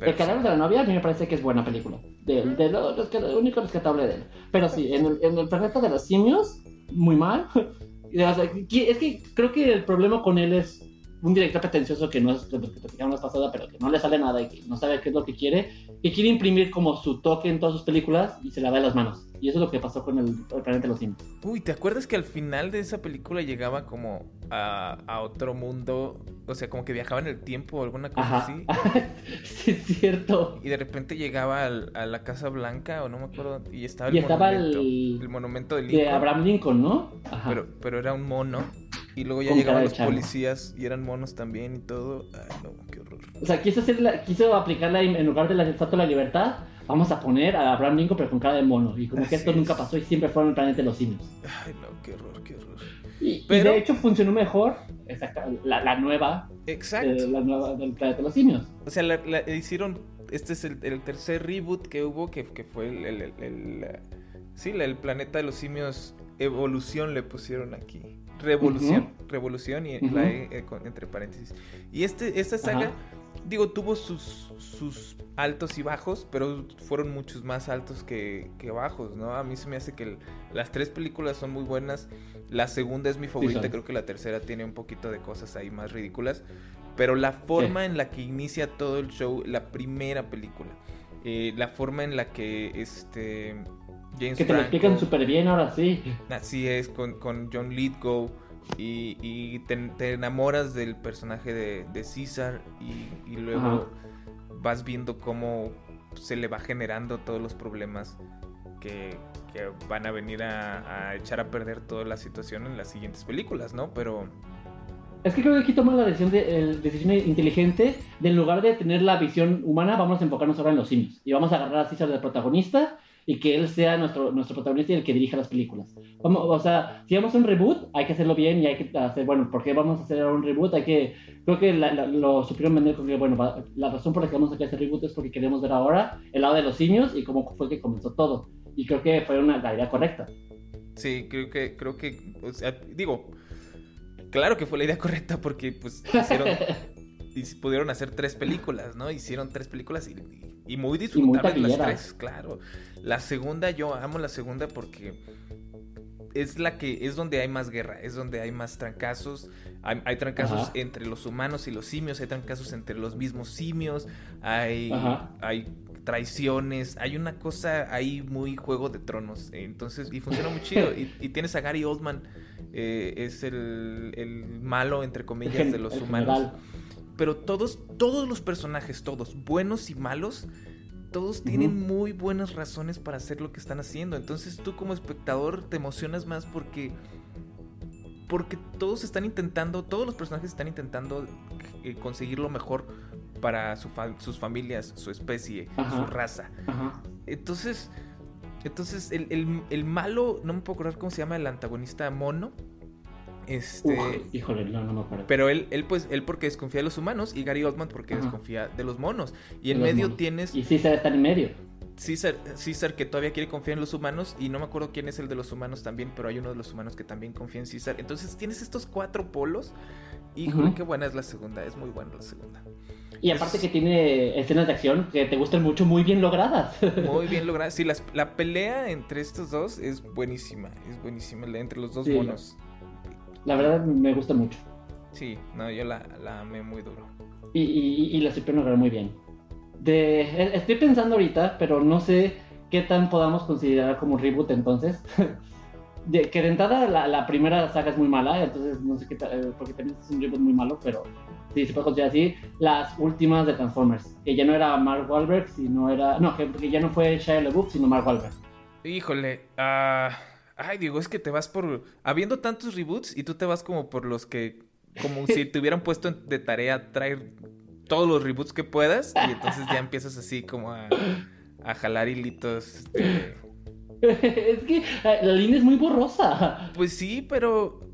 El canal de la novia a mí me parece que es buena película. De, de lo, único rescatable de él. Pero sí, en el, en el planeta de los simios, muy mal. es que creo que el problema con él es un director pretencioso que no es lo que platicamos pasada, pero que no le sale nada y que no sabe qué es lo que quiere, que quiere imprimir como su toque en todas sus películas y se la da en las manos. Y eso es lo que pasó con el, el planeta de los simios. Uy, ¿te acuerdas que al final de esa película llegaba como a, a, otro mundo? O sea, como que viajaba en el tiempo o alguna cosa así. sí, es cierto. Y de repente llegaba a la Casa Blanca, o no me acuerdo, y estaba el y estaba monumento. El, monumento de Lincoln. De Abraham Lincoln, ¿no? Pero, pero era un mono. Y luego ya llegaban los policías y eran monos también y todo. Ay, no, qué horror. O sea, quiso, hacer quiso aplicarla en lugar de la Estatua de la Libertad. Vamos a poner a Abraham Lincoln pero con cara de mono. Y como que esto nunca pasó y siempre fueron el planeta de los simios. Ay, no, qué horror, qué horror. Y, de hecho funcionó mejor la, la nueva. Exacto. Eh, la nueva del planeta de los simios. O sea, la, hicieron. Este es el, el, tercer reboot que hubo, que, que fue el, el, el Sí, el planeta de los simios evolución le pusieron aquí. Revolución, revolución y la e, eh, entre paréntesis. Y este, esta saga digo, tuvo sus, sus altos y bajos, pero fueron muchos más altos que, bajos, ¿no? A mí se me hace que las tres películas son muy buenas. La segunda es mi favorita, creo que la tercera tiene un poquito de cosas ahí más ridículas. Pero la forma en la que inicia todo el show, la primera película, eh, la forma en la que este James que te lo explican súper bien ahora sí. Así es, con, con John Lithgow y, te, enamoras del personaje de, de César y, luego vas viendo cómo se le va generando todos los problemas que, van a venir a, echar a perder toda la situación en las siguientes películas, ¿no? Pero... Es que creo que aquí toma la decisión, de, decisión inteligente de en lugar de tener la visión humana, vamos a enfocarnos ahora en los simios. Y vamos a agarrar a César de protagonista y que él sea nuestro, nuestro protagonista y el que dirija las películas. Vamos, o sea, si vamos a un reboot, hay que hacerlo bien y hay que hacer, bueno, ¿por qué vamos a hacer un reboot? Hay que, creo que lo supieron vender con que, bueno, la razón por la que vamos a hacer este reboot es porque queremos ver ahora el lado de los simios y cómo fue que comenzó todo. Y creo que fue una, la idea correcta. Sí, creo que, creo que, o sea, digo, claro que fue la idea correcta porque, pues, hicieron... y pudieron hacer tres películas, ¿no? Hicieron tres películas y, y muy disfrutables las tres, claro. La segunda, yo amo la segunda porque es la que es donde hay más guerra, es donde hay más trancazos. Hay, trancazos entre los humanos y los simios, hay trancazos entre los mismos simios, hay, hay traiciones, hay una cosa ahí muy juego de tronos. Entonces, y funciona muy chido. y, tienes a Gary Oldman, eh, es el, el, malo, entre comillas, de los humanos pero todos, todos los personajes, todos, buenos y malos, todos tienen muy buenas razones para hacer lo que están haciendo. Entonces tú como espectador te emocionas más porque porque todos están intentando, todos los personajes están intentando eh, conseguir lo mejor para sus familias, su especie, su raza. Entonces, entonces el, el, malo, no me puedo acordar cómo se llama el antagonista mono. Este, híjole, no, no me acuerdo. Pero él, él, pues, él porque desconfía de los humanos y Gary Oldman porque desconfía de los monos. Y en medio tienes. Y César está en medio. César, César que todavía quiere confiar en los humanos y no me acuerdo quién es el de los humanos también, pero hay uno de los humanos que también confía en César. Entonces tienes estos cuatro polos y qué buena es la segunda, es muy buena la segunda. Y aparte que tiene escenas de acción que te gustan mucho, muy bien logradas. Muy bien logradas. Sí, la pelea entre estos dos es buenísima, es buenísima, entre los dos monos. La verdad me gusta mucho. Sí, no, yo la, la amé muy duro. Y, y, y la supieron lograr muy bien. De, e, estoy pensando ahorita, pero no sé qué tan podamos considerar como reboot entonces. de, que de entrada la, la, primera saga es muy mala, entonces no sé qué tal, eh, porque también es un reboot muy malo, pero sí se puede considerar así. Las últimas de Transformers, que ya no era Mark Wahlberg, sino era. No, que, ya no fue Shia LaBeouf, sino Mark Wahlberg. Híjole, ah. Ay, digo, es que te vas por. Habiendo tantos reboots y tú te vas como por los que. Como si te hubieran puesto de tarea traer todos los reboots que puedas. Y entonces ya empiezas así como a, a jalar hilitos. Este. es que la línea es muy borrosa. Pues sí, pero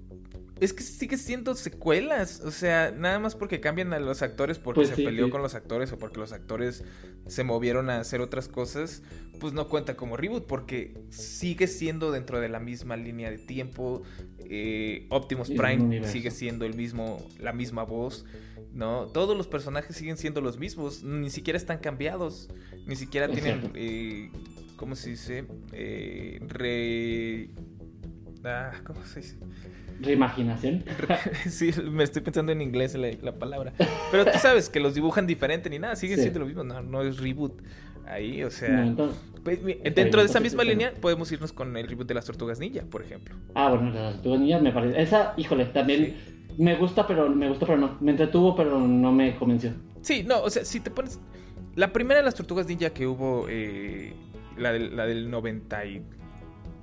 es que sigue siendo secuelas. O sea, nada más porque cambian a los actores porque pues se peleó con los actores o porque los actores se movieron a hacer otras cosas, pues no cuenta como reboot porque sigue siendo dentro de la misma línea de tiempo. Eh, Optimus Prime sigue siendo el mismo, la misma voz. ¿no? Todos los personajes siguen siendo los mismos, ni siquiera están cambiados, ni siquiera tienen, eh, ¿cómo se dice? Eh, re... Ah, ¿Cómo se dice? ¿Reimaginación? sí, me estoy pensando en inglés la, palabra. Pero tú sabes que los dibujan diferente ni nada, sigue siendo lo mismo, no, no es reboot. Ahí, o sea. Pues, dentro de esa misma línea podemos irnos con el reboot de las Tortugas Ninja, por ejemplo. Ah, bueno, las Tortugas Ninja me parece. Esa, híjole, también me gusta, pero me gustó, pero no. Me entretuvo, pero no me convenció. Sí, no, o sea, si te pones. La primera de las Tortugas Ninja que hubo, eh, la, del, la del 90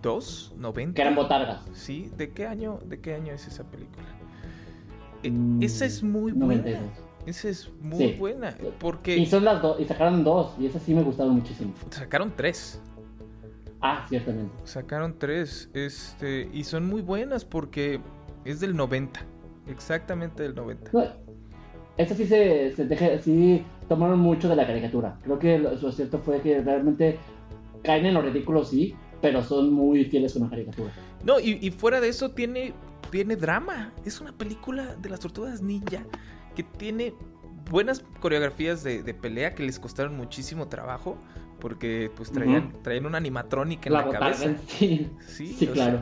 92, 90. Que eran botargas. Sí, ¿de qué año, de qué año es esa película? E, mm, esa es muy buena. Esa es muy buena. Porque... Y son las dos, y sacaron dos, y esas sí me gustaron muchísimo. Sacaron tres. Ah, ciertamente. Sacaron tres, este, y son muy buenas porque es del 90. Exactamente del 90. esa sí se, se sí tomaron mucho de la caricatura. Creo que lo, cierto fue que realmente caen en lo ridículo, sí, pero son muy fieles con la caricatura. No, y, fuera de eso tiene, tiene drama. Es una película de las tortugas ninja que tiene buenas coreografías de, pelea que les costaron muchísimo trabajo porque pues traían, traían una animatrónica en la, cabeza. Sí, sí, claro.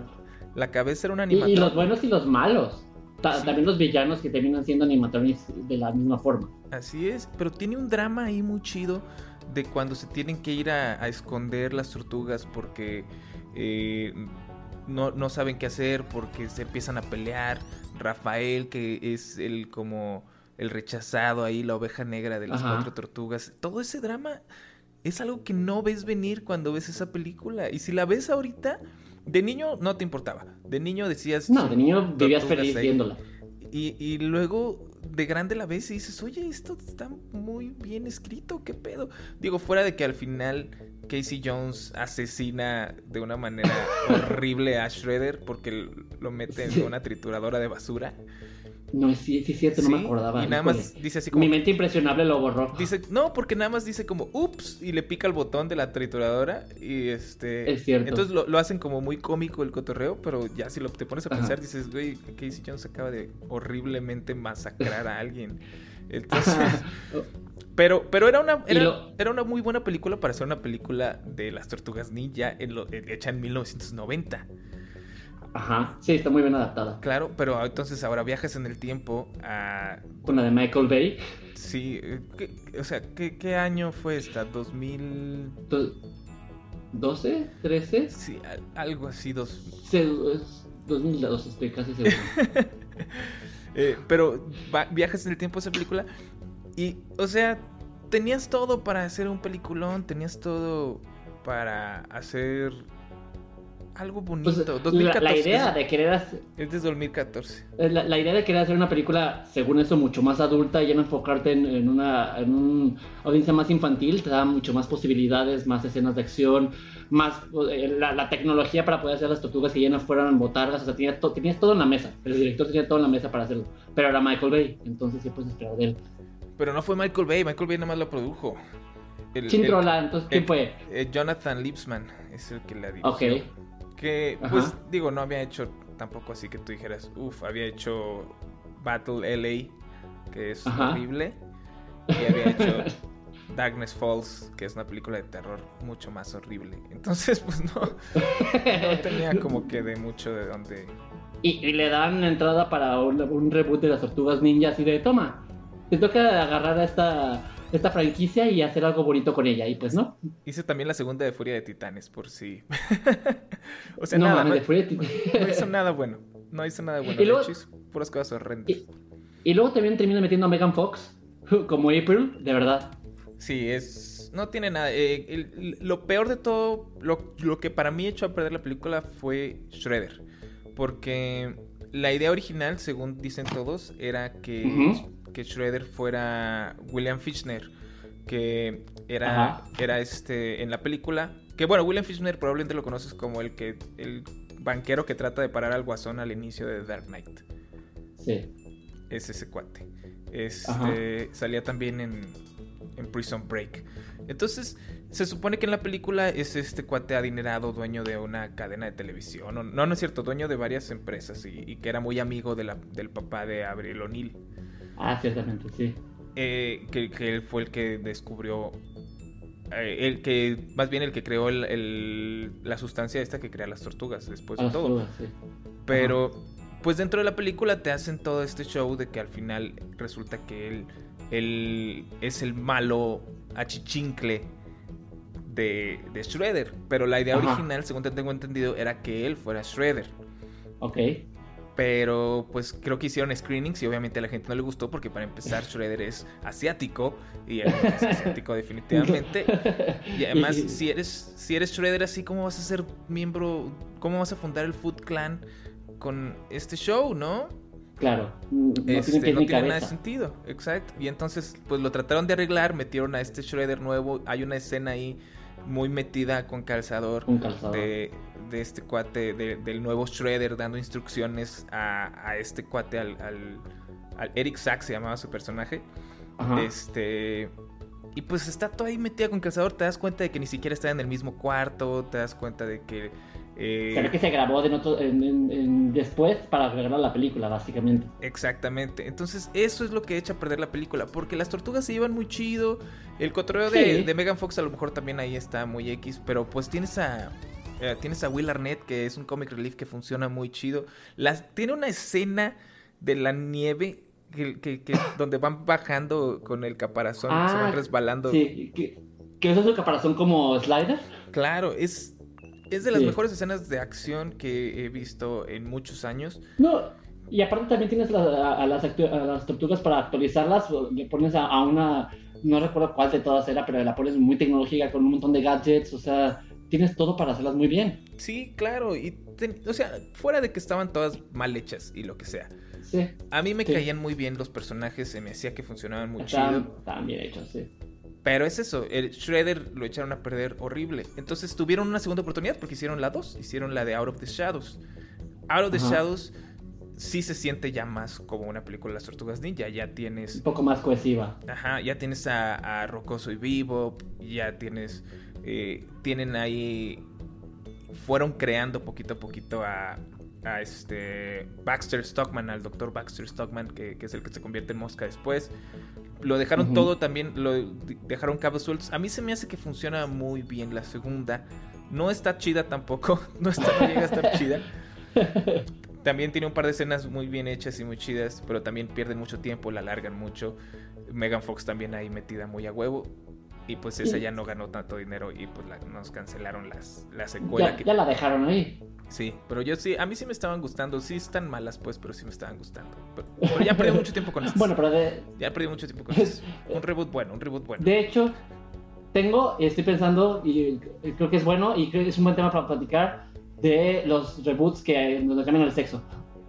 la cabeza era una animatrónica. Y, los buenos y los malos. También los villanos que terminan siendo animatronics de la misma forma. Así es, pero tiene un drama ahí muy chido de cuando se tienen que ir a, esconder las tortugas porque eh, no, no, saben qué hacer, porque se empiezan a pelear. Rafael, que es el como el rechazado ahí, la oveja negra de las cuatro tortugas. Todo ese drama es algo que no ves venir cuando ves esa película. Y si la ves ahorita, de niño no te importaba. De niño decías. No, de niño vivías feliz viéndola. Y, y, luego de grande la ves y dices, oye, esto está muy bien escrito, ¿qué pedo? Digo, fuera de que al final Casey Jones asesina de una manera horrible a Shredder porque lo mete en una trituradora de basura. No, sí, sí, cierto, no me acordaba. Y nada más dice así como. Mi mente impresionable lo borró. Dice, no, porque nada más dice como, ups, y le pica el botón de la trituradora. Y este. Es cierto. Entonces lo, hacen como muy cómico el cotorreo, pero ya si lo, te pones a pensar, dices, güey, Casey Jones acaba de horriblemente masacrar a alguien. Entonces. pero, pero era una, era, una muy buena película para ser una película de las tortugas ninja en lo, hecha en 1990. Ajá, sí, está muy bien adaptada. Claro, pero entonces ahora viajas en el tiempo a... Con la de Michael Bay. Sí, eh, o sea, ¿qué, año fue esta? ¿2000... ¿12? ¿13? Sí, algo así, dos... 2002, estoy casi seguro. Eh, pero viajas en el tiempo esa película y, o sea, tenías todo para hacer un peliculón, tenías todo para hacer algo bonito. 2014, pues, la, idea de querer hacer... Es desde 2014. La, idea de querer hacer una película, según eso, mucho más adulta y ya no enfocarte en, una en un audiencia más infantil, te da mucho más posibilidades, más escenas de acción, más eh, la, tecnología para poder hacer las tortugas que ya no fueran botargas, o sea, tenías, tenías todo en la mesa. El director tenía todo en la mesa para hacerlo. Pero era Michael Bay, entonces sí puedes esperar de él. Pero no fue Michael Bay, Michael Bay nada más lo produjo. El, entonces, ¿quién fue? Eh, Jonathan Lipsman es el que la dirigió. Ok. Que, pues, digo, no había hecho tampoco así que tú dijeras, uff, había hecho Battle LA, que es horrible. Y había hecho Darkness Falls, que es una película de terror mucho más horrible. Entonces, pues no, no tenía como que de mucho de dónde. Y, le dan entrada para un, un, reboot de las tortugas ninjas y de toma. Te toca agarrar a esta esta franquicia y hacer algo bonito con ella. Y pues no. Hice también la segunda de Furia de Titanes, por si. o sea, nada. no, hizo nada bueno. No hizo nada bueno. Y luego, puras cosas horrendas. Y, luego también termina metiendo a Megan Fox como April, de verdad. Sí, es. No tiene nada. Eh, lo peor de todo, lo, lo que para mí echó a perder la película fue Shredder. Porque la idea original, según dicen todos, era que que Shredder fuera William Fichtner, que era, era este en la película. Que bueno, William Fichtner probablemente lo conoces como el que el banquero que trata de parar al guasón al inicio de Dark Knight. Sí. Es ese cuate. Este, salía también en, en Prison Break. Entonces, se supone que en la película es este cuate adinerado, dueño de una cadena de televisión. No, no, es cierto, dueño de varias empresas y, que era muy amigo de la, del papá de Abril O'Neill. Ah, ciertamente, sí. Eh, que, él fue el que descubrió, eh, el que, más bien el que creó el, la sustancia esta que crea las tortugas, después de todo. Pero, pues dentro de la película te hacen todo este show de que al final resulta que él, él es el malo achichincle de, de Shredder. Pero la idea original, según te tengo entendido, era que él fuera Shredder. Ok. Pero pues creo que hicieron screenings y obviamente a la gente no le gustó porque para empezar Shredder es asiático y es asiático definitivamente. Y además si eres si eres Shredder así cómo vas a ser miembro, cómo vas a fundar el Food Clan con este show, ¿no? Claro, no este, tiene, nada de sentido, exacto. Y entonces, pues lo trataron de arreglar, metieron a este Shredder nuevo. Hay una escena ahí muy metida con calzador, De, este cuate, del nuevo Shredder, dando instrucciones a, este cuate, al, al, Eric Sack se llamaba su personaje. Este. Y pues está todo ahí metida con calzador, te das cuenta de que ni siquiera está en el mismo cuarto, te das cuenta de que Eh, que se grabó de después para agregar a la película, básicamente. Exactamente. Entonces, eso es lo que echa a perder la película. Porque las tortugas se llevan muy chido. El cotorreo de, Megan Fox a lo mejor también ahí está muy X. Pero pues tienes a. Eh, tienes a Will Arnett, que es un comic relief que funciona muy chido. Las, tiene una escena de la nieve que, donde van bajando con el caparazón, se van ah, resbalando. Sí, que, que eso es el caparazón como slider. Claro, es es de las mejores escenas de acción que he visto en muchos años. No, y aparte también tienes a, las, tortugas para actualizarlas, le pones a, una, no recuerdo cuál de todas era, pero la pones muy tecnológica con un montón de gadgets, o sea, tienes todo para hacerlas muy bien. Sí, claro, y o sea, fuera de que estaban todas mal hechas y lo que sea. Sí. A mí me caían muy bien los personajes, se me hacía que funcionaban muy chido. Estaban bien hechos, sí. Pero es eso, el Shredder lo echaron a perder horrible. Entonces tuvieron una segunda oportunidad porque hicieron la 2, hicieron la de Out of the Shadows. Out of the Shadows sí se siente ya más como una película de las tortugas ninja, ya tienes... Un poco más cohesiva. Ajá, ya tienes a, a Rocoso y Vivo, ya tienes... Eh, tienen ahí... Fueron creando poquito a poquito a, a este Baxter Stockman, al doctor Baxter Stockman, que, que, es el que se convierte en mosca después. Lo dejaron todo también, lo dejaron cabos sueltos. A mí se me hace que funciona muy bien la segunda. No está chida tampoco, no, está, no llega a estar chida. También tiene un par de escenas muy bien hechas y muy chidas, pero también pierde mucho tiempo, la alargan mucho. Megan Fox también ahí metida muy a huevo. Y pues esa ya no ganó tanto dinero y pues nos cancelaron las, la secuela. Ya, ya la dejaron ahí. Sí, pero yo sí, a mí sí me estaban gustando. Sí están malas, pues, pero sí me estaban gustando. Pero, ya perdí mucho tiempo con esto. Bueno, pero de... Ya perdí mucho tiempo con esto. Un reboot bueno, un reboot bueno. De hecho, tengo, estoy pensando, y creo que es bueno, y creo que es un buen tema para platicar, de los reboots que nos cambian el sexo.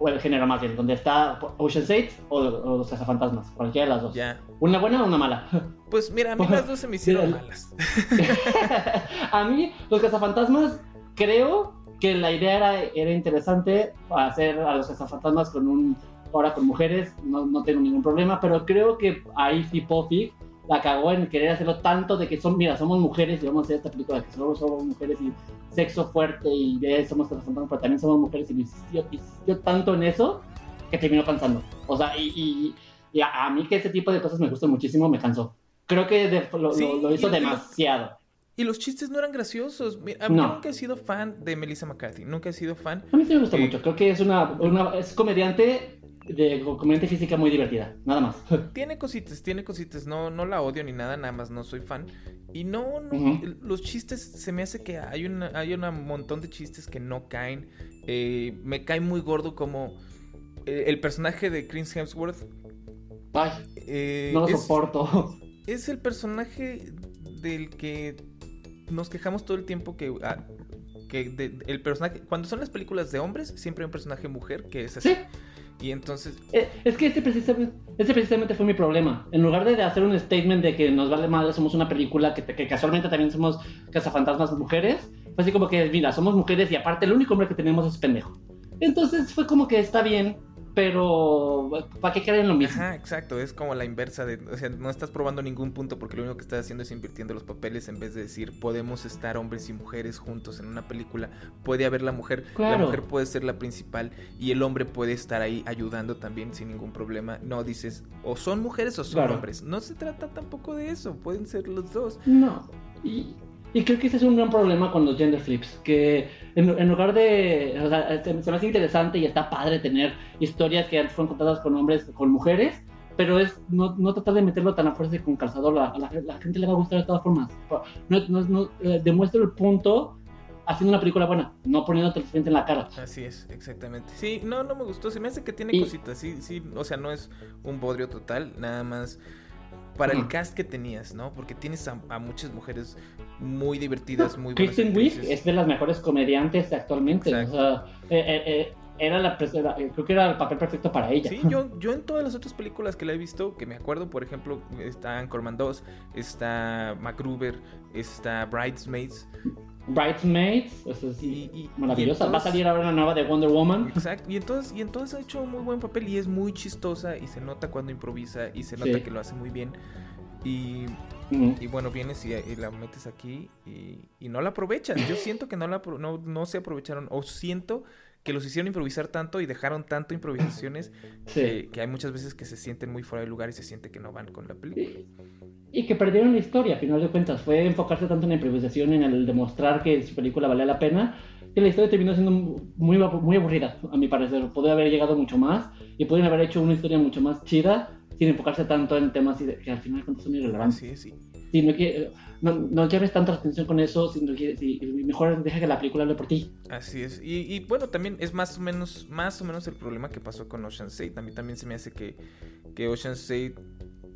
O el género más bien, donde está Ocean's 8 o, o los cazafantasmas, cualquiera de las dos. Ya. ¿Una buena o una mala? Pues mira, a mí las dos se me hicieron malas. a mí, los cazafantasmas, creo que la idea era, era interesante hacer a los cazafantasmas con un ahora con mujeres, no, no tengo ningún problema, pero creo que ahí sí Puffy la cagó en querer hacerlo tanto de que son, mira, somos mujeres y vamos a hacer esta película que solo somos mujeres y sexo fuerte y de somos cazafantasmas, pero también somos mujeres y insistió, insistió tanto en eso que terminó cansando. O sea, y, y, a, mí que ese tipo de cosas me gustan muchísimo, me cansó. Creo que lo, lo, hizo demasiado. Y los chistes no eran graciosos. A mí nunca he sido fan de Melissa McCarthy. Nunca he sido fan. A mí sí me gusta eh, mucho. Creo que es una, es comediante de comediante física muy divertida. Nada más. Tiene cositas, tiene cositas. No, no la odio ni nada, nada más no soy fan. Y no, no los chistes se me hace que hay una, hay un montón de chistes que no caen. Eh, me cae muy gordo como eh, el personaje de Chris Hemsworth. Ay, no lo soporto. Es el personaje del que nos quejamos todo el tiempo que, ah, que el personaje, cuando son las películas de hombres, siempre hay un personaje mujer que es así. Y entonces... Eh, es que este precisamente, este precisamente fue mi problema. En lugar de hacer un statement de que nos vale madre, somos una película que, que casualmente también somos cazafantasmas mujeres, fue así como que, mira, somos mujeres y aparte el único hombre que tenemos es pendejo. Entonces fue como que está bien, pero ¿para qué en lo mismo? Ajá, exacto, es como la inversa de, o sea, no estás probando ningún punto porque lo único que estás haciendo es invirtiendo los papeles en vez de decir, podemos estar hombres y mujeres juntos en una película, puede haber la mujer, la mujer puede ser la principal y el hombre puede estar ahí ayudando también sin ningún problema. No dices, o son mujeres o son hombres. No se trata tampoco de eso, pueden ser los dos. No. Y y creo que ese es un gran problema con los gender flips, que en, lugar de, o sea, se, me hace interesante y está padre tener historias que antes fueron contadas con hombres, con mujeres, pero es no, no tratar de meterlo tan a fuerza y con calzador, a la, gente le va a gustar de todas formas. No, no, no eh, demuestra el punto haciendo una película buena, no poniéndote el frente en la cara. Así es, exactamente. Sí, no, no me gustó. Se me hace que tiene cositas. Sí, sí, o sea, no es un bodrio total, nada más para el cast que tenías, ¿no? Porque tienes a, muchas mujeres muy divertidas, muy buenas. Kristen Wiig es de las mejores comediantes actualmente. O sea, eh, eh, eh, era la creo que era el papel perfecto para ella. Sí, yo, yo en todas las otras películas que la he visto, que me acuerdo, por ejemplo, está Anchorman 2, está MacGruber, está Bridesmaids. Bridesmaids, es y, maravillosa. Va a salir ahora una nueva de Wonder Woman. Exacto, y entonces, y entonces ha hecho un muy buen papel y es muy chistosa y se nota cuando improvisa y se nota que lo hace muy bien. Y Y bueno, vienes y, la metes aquí y, no la aprovechas. Yo siento que no, la, no, no se aprovecharon o siento que los hicieron improvisar tanto y dejaron tanto improvisaciones que, hay muchas veces que se sienten muy fuera de lugar y se siente que no van con la película. Y, que perdieron la historia, a final de cuentas. Fue enfocarse tanto en la improvisación, en el demostrar que su película valía la pena, que la historia terminó siendo muy, muy aburrida, a mi parecer. Podría haber llegado mucho más y podrían haber hecho una historia mucho más chida sin enfocarse tanto en temas que al final son irrelevantes. Sí, sí. Si no, no, no lleves tanta atención con eso, sino que, si, mejor deja que la película hable por ti. Así es. Y, y, bueno, también es más o menos más o menos el problema que pasó con Ocean's 8. A mí también se me hace que, que Ocean's 8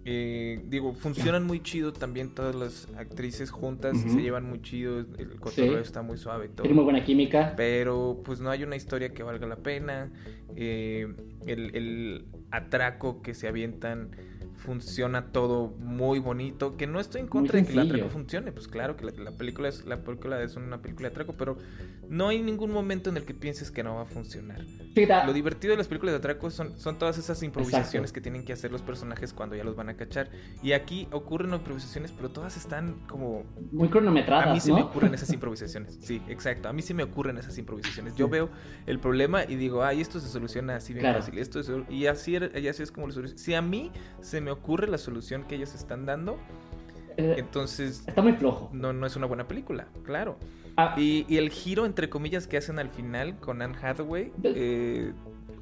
eh, digo, funcionan muy chido también todas las actrices juntas, se llevan muy chido, el cotorreo está muy suave. Todo, Tiene muy buena química. Pero pues no hay una historia que valga la pena. Eh, el, el, atraco que se avientan funciona todo muy bonito. Que no estoy en contra de que el atraco funcione. Pues claro que la, película es la película es una película de atraco, pero no hay ningún momento en el que pienses que no va a funcionar. Lo divertido de las películas de atraco son, son todas esas improvisaciones que tienen que hacer los personajes cuando ya los van a cachar. Y aquí ocurren improvisaciones, pero todas están como muy cronometradas. A mí se me ocurren esas improvisaciones. Sí, exacto. A mí sí me ocurren esas improvisaciones. Yo veo el problema y digo, ay, esto se soluciona así bien fácil. Esto y así, y así es como lo soluciona. Si a mí se me ocurre la solución que ellos están dando, eh, entonces... Está muy flojo. No, no es una buena película, claro. Ah. Y, el giro, entre comillas, que hacen al final con Anne Hathaway, eh,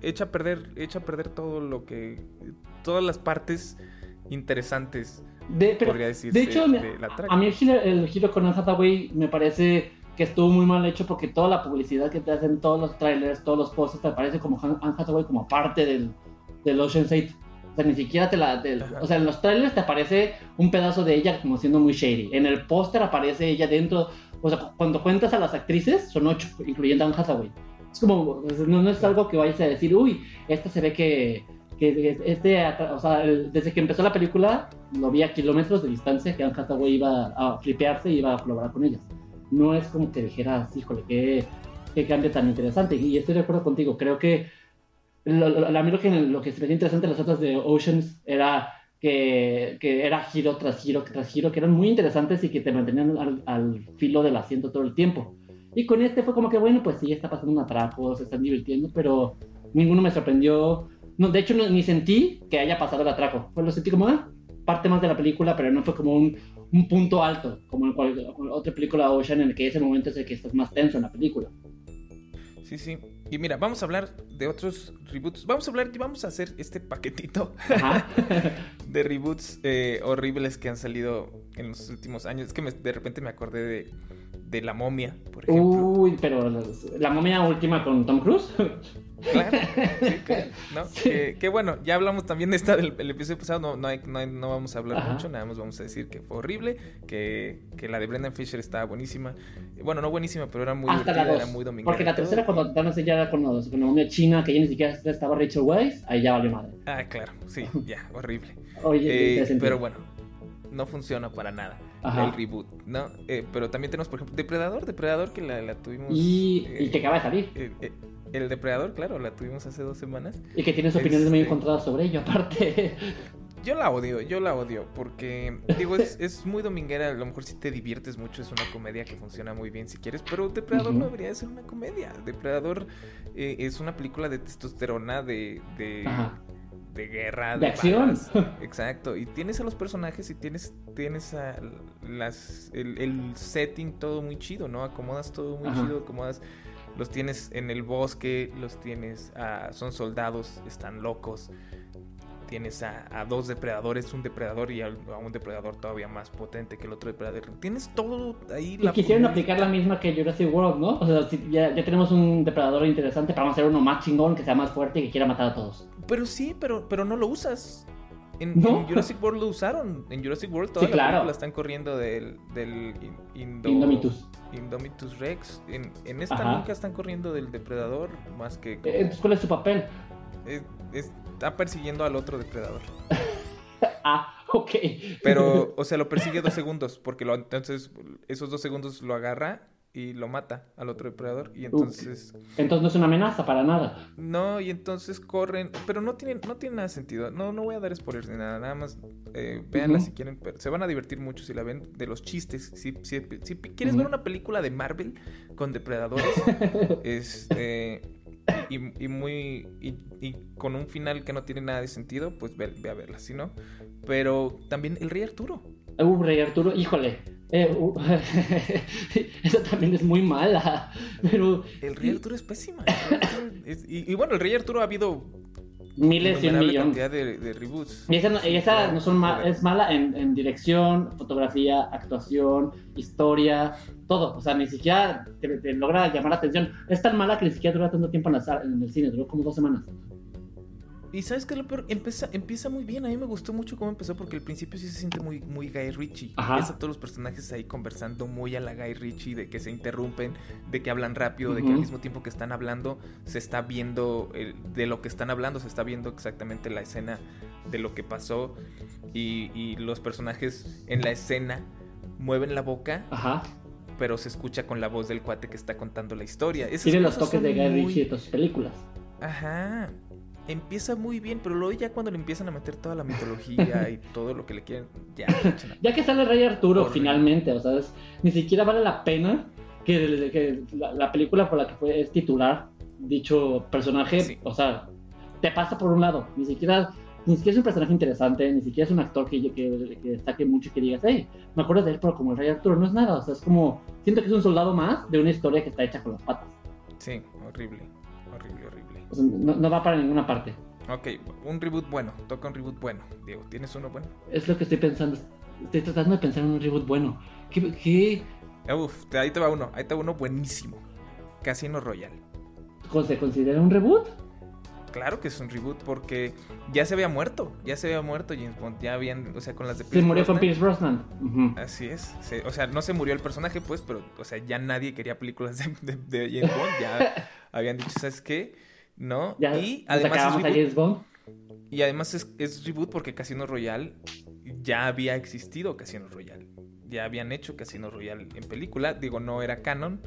echa, a perder, echa a perder todo lo que... Todas las partes interesantes, de, podría decir. De hecho, a mí el giro, con Anne Hathaway me parece que estuvo muy mal hecho porque toda la publicidad que te hacen, todos los trailers, todos los posts, te parece como Anne Hathaway como parte del, del Ocean's 8. O sea, ni siquiera te la... o sea, en los trailers te aparece un pedazo de ella como siendo muy shady. En el póster aparece ella dentro... O sea, cuando cuentas a las actrices, son ocho, incluyendo a Anne Hathaway. Es como... No, es algo que vayas a decir, uy, esta se ve que... que este, o sea, desde que empezó la película, lo vi a kilómetros de distancia que Anne Hathaway iba a flipearse y iba a colaborar con ellas. No es como que dijeras, híjole, qué, qué cambio tan interesante. Y estoy de acuerdo contigo, creo que lo, lo, a mí lo que, lo que se me interesante en las otras de Oceans era que, que, era giro tras giro tras giro, que eran muy interesantes y que te mantenían al, al, filo del asiento todo el tiempo. Y con este fue como que, bueno, pues sí, está pasando un atraco, se están divirtiendo, pero ninguno me sorprendió. No, de hecho, ni sentí que haya pasado el atraco. Pues lo sentí como ah, parte más de la película, pero no fue como un, un punto alto, como en cualquier otra película Ocean, en el que ese momento es el que estás más tenso en la película. Sí, sí. Y mira, vamos a hablar de otros reboots. Vamos a hablar y vamos a hacer este paquetito de reboots eh, horribles que han salido en los últimos años. Es que de repente me acordé de, de La Momia, por ejemplo. Uy, pero la momia última con Tom Cruise. Claro, sí, Que, bueno, ya hablamos también de esta del episodio pasado, no, no, no, vamos a hablar mucho, nada más vamos a decir que fue horrible, que, que la de Brendan Fisher estaba buenísima. Bueno, no buenísima, pero era muy divertida, era muy dominante. Porque la tercera, cuando dan ya con, los, con la momia china, que ya ni siquiera estaba Rachel Weisz, ahí ya valió madre. Ah, claro, sí, ya, horrible. Oye, eh, pero bueno, no funciona para nada el reboot, ¿no? Eh, pero también tenemos, por ejemplo, Depredador, Depredador que la, la tuvimos... Y, y, que acaba de salir. Eh, el Depredador, claro, la tuvimos hace dos semanas. Y que tienes opiniones muy este, encontradas sobre ello, aparte. Yo la odio, yo la odio, porque, digo, es, muy dominguera, a lo mejor si te diviertes mucho, es una comedia que funciona muy bien si quieres, pero Depredador no debería de ser una comedia. Depredador eh, es una película de testosterona, de, de, de guerra, de, acción. Exacto, y tienes a los personajes y tienes, tienes a las, el, el setting todo muy chido, ¿no? Acomodas todo muy chido, acomodas los tienes en el bosque, los tienes, a, son soldados, están locos. Tienes a, dos depredadores, un depredador y a, un depredador todavía más potente que el otro depredador. Tienes todo ahí. Y quisieron aplicar la misma que Jurassic World, ¿no? O sea, ya, ya, tenemos un depredador interesante, para hacer uno más chingón, que sea más fuerte y que quiera matar a todos. Pero sí, pero, pero no lo usas. En, Jurassic World lo usaron. En Jurassic World toda la película están corriendo del, del Indomitus. Indomitus Rex. En, esta nunca están corriendo del depredador más que. Entonces, ¿cuál es su papel? Está persiguiendo al otro depredador. ah, ok. Pero, o sea, lo persigue dos segundos, porque lo, entonces esos dos segundos lo agarra y lo mata al otro depredador y entonces entonces no es una amenaza para nada. No y entonces corren pero no tiene no tiene nada sentido. No no voy a dar spoilers ni nada nada más eh, véanla si quieren pero se van a divertir mucho si la ven de los chistes. Si, si, quieres ver una película de Marvel con depredadores este y, muy y, con un final que no tiene nada de sentido pues ve, ve a verla si no pero también el rey Arturo Uh, Rey Arturo, híjole. Eh, uh, esa también es muy mala. Pero. El Rey Arturo es pésima. y, bueno, el Rey Arturo ha habido. Miles y un millón. de, reboots. Y esa, no, esa no son es mala en, dirección, fotografía, actuación, historia, todo. O sea, ni siquiera te, logra llamar la atención. Es tan mala que ni siquiera dura tanto tiempo en, la, en el cine, duró como dos semanas. Y sabes que lo peor, empieza, empieza muy bien. A mí me gustó mucho cómo empezó porque al principio sí se siente muy, muy Guy Ritchie. Ves a todos los personajes ahí conversando muy a la Guy Ritchie, de que se interrumpen, de que hablan rápido, de que al mismo tiempo que están hablando se está viendo de lo que están hablando, se está viendo exactamente la escena de lo que pasó. Y, los personajes en la escena mueven la boca. Ajá pero se escucha con la voz del cuate que está contando la historia. Tiene los toques de Guy Ritchie de tus películas. Ajá empieza muy bien, pero luego ya cuando le empiezan a meter toda la mitología y todo lo que le quieren, ya. ya que sale Rey Arturo finalmente, o sea, ni siquiera vale la pena que, la, película por la que fue es titular dicho personaje, o sea, te pasa por un lado, ni siquiera ni siquiera es un personaje interesante, ni siquiera es un actor que, que, que destaque mucho y que digas, hey, me acuerdo de él, pero como el Rey Arturo no es nada, o sea, es como, siento que es un soldado más de una historia que está hecha con las patas. Sí, horrible, horrible, horrible no, va para ninguna parte. Ok, un reboot bueno, toca un reboot bueno. Diego, ¿tienes uno bueno? Es lo que estoy pensando. Estoy tratando de pensar en un reboot bueno. ¿Qué? qué? Uf, ahí te va uno, ahí te va uno buenísimo. Casino Royale. ¿Se considera un reboot? Claro que es un reboot porque ya se había muerto, ya se había muerto James Bond, ya habían, o sea, con las de Pierce Se murió con Pierce Brosnan. Así es, o sea, no se murió el personaje pues, pero, o sea, ya nadie quería películas de, de James Bond, ya habían dicho, ¿sabes qué? ¿no? y además es reboot, Y además es, reboot porque Casino Royale ya había existido Casino Royale. Ya habían hecho Casino Royale en película. Digo, no era canon,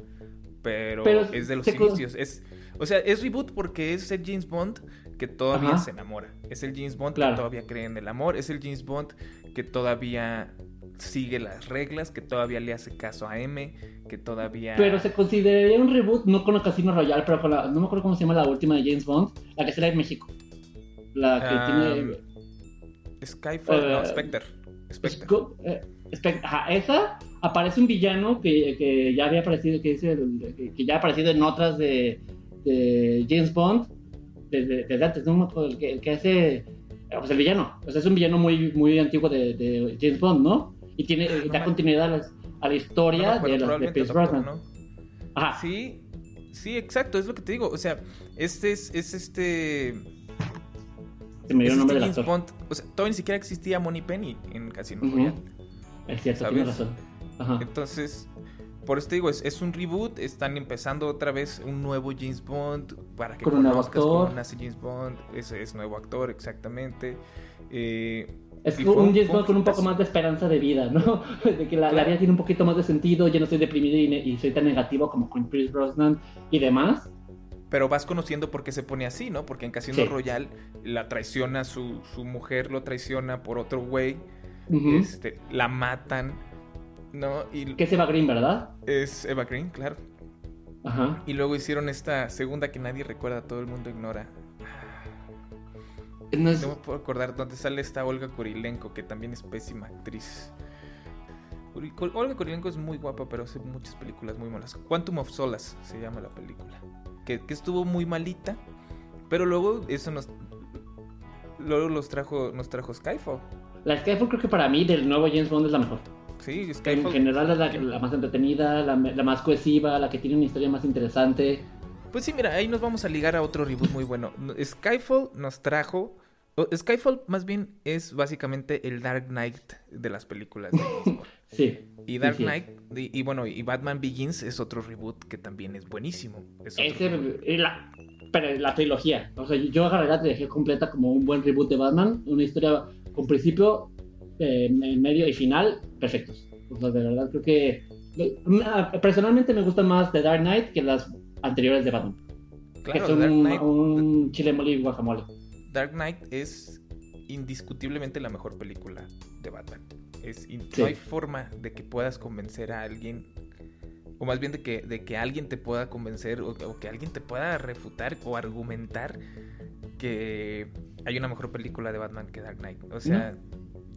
pero, es de los inicios. Es, o sea, es reboot porque es el James Bond que todavía se enamora. Es el James Bond que todavía cree en el amor. Es el James Bond que todavía sigue las reglas, que todavía le hace caso a M, que todavía... Pero se consideraría un reboot, no con la Casino Royale, pero con la... No me acuerdo cómo se llama la última de James Bond, la que será en México. La que tiene... Skyfall, no, eh, Spectre. Spectre. Eh, ajá, esa aparece un villano que, que ya había aparecido, que, dice, que, ya ha aparecido en otras de, de James Bond, desde, desde antes, ¿no? El que, el que hace... Pues el villano, o sea, es un villano muy, muy antiguo de, de James Bond, ¿no? y tiene ah, da continuidad a la, historia de, los, de Pierce Brosnan. Ajá. Sí, sí, exacto, es lo que te digo. O sea, este es, es este. Se me dio el nombre este Bond. O sea, todavía ni siquiera existía Money Penny en Casino Royale. Es cierto, tienes razón. Ajá. Entonces, por eso te digo, es, es, un reboot, están empezando otra vez un nuevo James Bond para que con nuevo actor. nace James Bond, ese es nuevo actor, exactamente. Eh, es un James Bond con un poco más de esperanza de vida, ¿no? De que la, vida tiene un poquito más de sentido, ya no estoy deprimido y, soy tan negativo como con Chris Brosnan y demás. Pero vas conociendo por qué se pone así, ¿no? Porque en Casino Royale la traiciona su, su mujer, lo traiciona por otro güey, este, la matan, ¿no? Y que es Eva Green, ¿verdad? Es Eva Green, claro. Ajá. Y luego hicieron esta segunda que nadie recuerda, todo el mundo ignora. No, me puedo acordar dónde sale esta Olga Kurilenko, que también es pésima actriz. Olga Kurilenko es muy guapa, pero hace muchas películas muy malas. Quantum of Solace se llama la película. Que, estuvo muy malita, pero luego eso nos. Luego los trajo, nos trajo Skyfall. La Skyfall creo que para mí del nuevo James Bond es la mejor. Sí, Skyfall. En general es la, más entretenida, la, la, más cohesiva, la que tiene una historia más interesante. Pues sí, mira, ahí nos vamos a ligar a otro reboot muy bueno. Skyfall nos trajo. Skyfall más bien es básicamente el Dark Knight de las películas. sí. Y Dark Knight, y, bueno, y Batman Begins es otro reboot que también es buenísimo. Es Ese, la, pero la trilogía. O sea, yo agarré la trilogía completa como un buen reboot de Batman. Una historia con principio, eh, medio y final perfectos. O sea, de verdad creo que Personalmente me gusta más The Dark Knight que las anteriores de Batman. Claro, que son un chile mole y guacamole. Dark Knight es indiscutiblemente la mejor película de Batman. Es, No hay forma de que puedas convencer a alguien, o más bien de que, de que alguien te pueda convencer, o, que alguien te pueda refutar o argumentar que hay una mejor película de Batman que Dark Knight. O sea,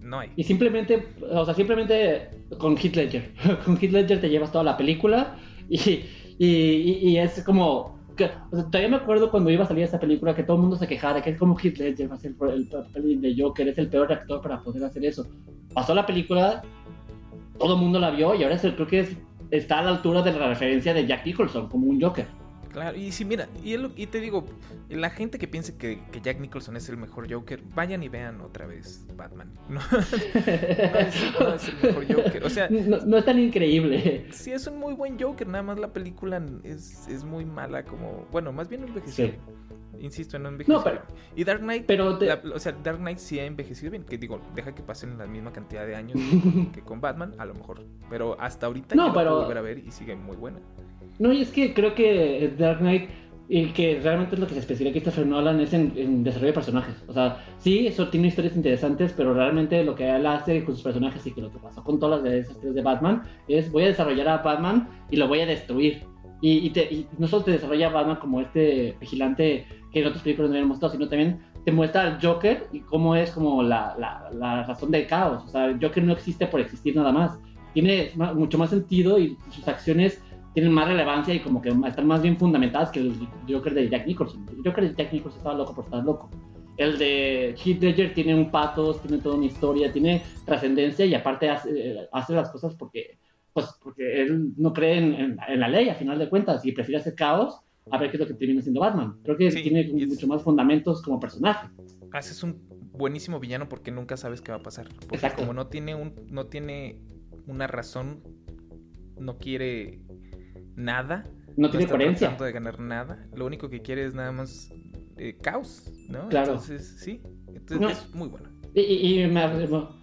no, hay. Y simplemente, o sea, simplemente con Heath Ledger. con Heath Ledger te llevas toda la película y, y es como todavía me acuerdo cuando iba a salir esa película que todo el mundo se quejara que es como Heath Ledger va a ser el papel de Joker, es el peor actor para poder hacer eso. Pasó la película, todo el mundo la vio y ahora creo que está a la altura de la referencia de Jack Nicholson como un Joker. Claro, y si mira, y, y te digo, la gente que piense que, Jack Nicholson es el mejor Joker, vayan y vean otra vez Batman. No, es, el mejor Joker. O sea, no, es tan increíble. Sí, es un muy buen Joker, nada más la película es, es muy mala, como, bueno, más bien envejecido. Insisto, no envejecido. No, pero, y Dark Knight, pero o sea, Dark Knight sí ha envejecido bien, que digo, deja que pasen la misma cantidad de años que con Batman, a lo mejor. Pero hasta ahorita no, pero... volver a ver y sigue muy buena. No, y es que creo que Dark Knight, y que realmente es lo que se especializa Christopher Nolan es en, desarrollo de personajes. O sea, sí, eso tiene historias interesantes, pero realmente lo que él hace con sus personajes y que lo que pasó con todas las de esas tres de Batman es voy a desarrollar a Batman y lo voy a destruir. Y, y, no solo te desarrolla a Batman como este vigilante que en otros películas no habían mostrado, sino también te muestra al Joker y cómo es como la, la, la razón del caos. O sea, el Joker no existe por existir nada más. Tiene mucho más sentido y sus acciones tienen más relevancia y como que están más bien fundamentadas que el Joker de Jack Nicholson. El Joker de Jack Nicholson estaba loco por estar loco. El de Heath Ledger tiene un patos, tiene toda una historia, tiene trascendencia y aparte hace, hace, las cosas porque, pues, porque él no cree en, la ley a final de cuentas y prefiere hacer caos a ver qué es lo que termina siendo Batman. Creo que tiene mucho más fundamentos como personaje. Haces un buenísimo villano porque nunca sabes qué va a pasar. Porque como no tiene un, no tiene una razón, no quiere nada. No tiene tratando de ganar nada. Lo único que quiere es nada más eh, caos, ¿no? Claro. Entonces, sí. Entonces es muy bueno. Y, y,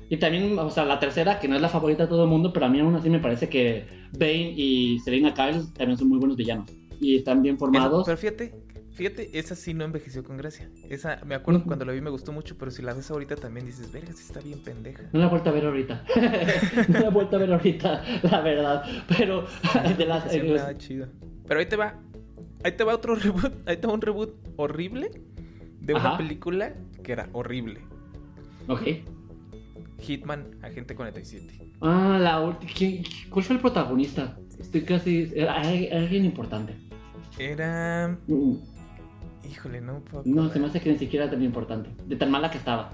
y, también, o sea, la tercera, que no es la favorita de todo el mundo, pero a mí aún así me parece que Bane y Selena Kyle también son muy buenos villanos. Y están bien formados. pero fíjate, Fíjate, esa sí no envejeció con gracia. Esa, me acuerdo cuando la vi me gustó mucho, pero si la ves ahorita también dices, verga, sí está bien pendeja. No la he vuelto a ver ahorita. no la he vuelto a ver ahorita, la verdad. Pero de las. nada chido. Pero ahí te va. Ahí te va otro reboot. Ahí te va un reboot horrible de una película que era horrible. Ok. Hitman, Agente 47. Ah, la última. ¿Cuál fue el protagonista? Estoy casi. alguien importante. Era. Mm. Híjole, no puedo No, se me hace que ni siquiera era tan importante. De tan mala que estaba.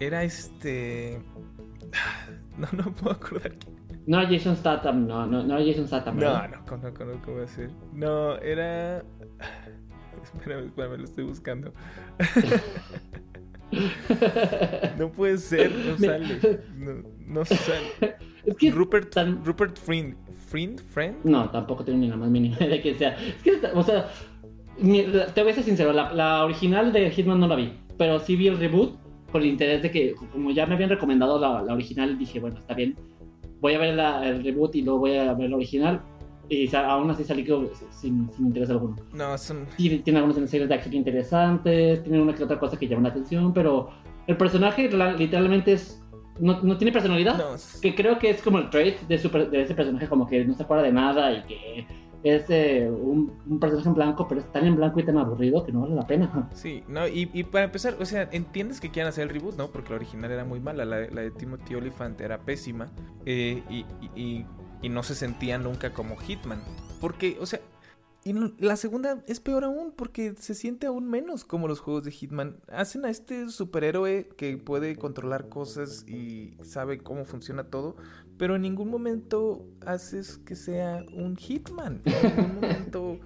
Era este. No, no puedo acordar No era Jason Statham, no, no, no era Jason Statham. No, no, no conozco cómo decir. No, era. Espérame, espérame, lo estoy buscando. no puede ser, no sale. No, no sale. Es que Rupert, Rupert Friend, Friend, Friend. No, tampoco tengo ni la más mínima idea de que sea. Es que, o sea, te voy a ser sincero, la, original de Hitman no la vi, pero sí vi el reboot por el interés de que, como ya me habían recomendado la, original, dije, bueno, está bien, voy a ver el reboot y luego voy a ver la original. Y aún así salí sin, sin, interés alguno. No, son... tiene algunas escenas de acción interesantes, tiene una que otra cosa que llama la atención, pero el personaje literalmente es no, no, tiene personalidad. Que creo que es como el trait de, de, ese personaje, como que no se acuerda de nada y que es eh, un, personaje en blanco, pero es tan en blanco y tan aburrido que no vale la pena. Sí, no, y, y para empezar, o sea, entiendes que quieran hacer el reboot, ¿no? Porque la original era muy mala, la, la de Timothy Olyphant era pésima eh, y, y, y no se sentía nunca como Hitman. Porque, o sea, y la segunda es peor aún porque se siente aún menos como los juegos de Hitman. Hacen a este superhéroe que puede controlar cosas y sabe cómo funciona todo, pero en ningún momento haces que sea un Hitman. En ningún momento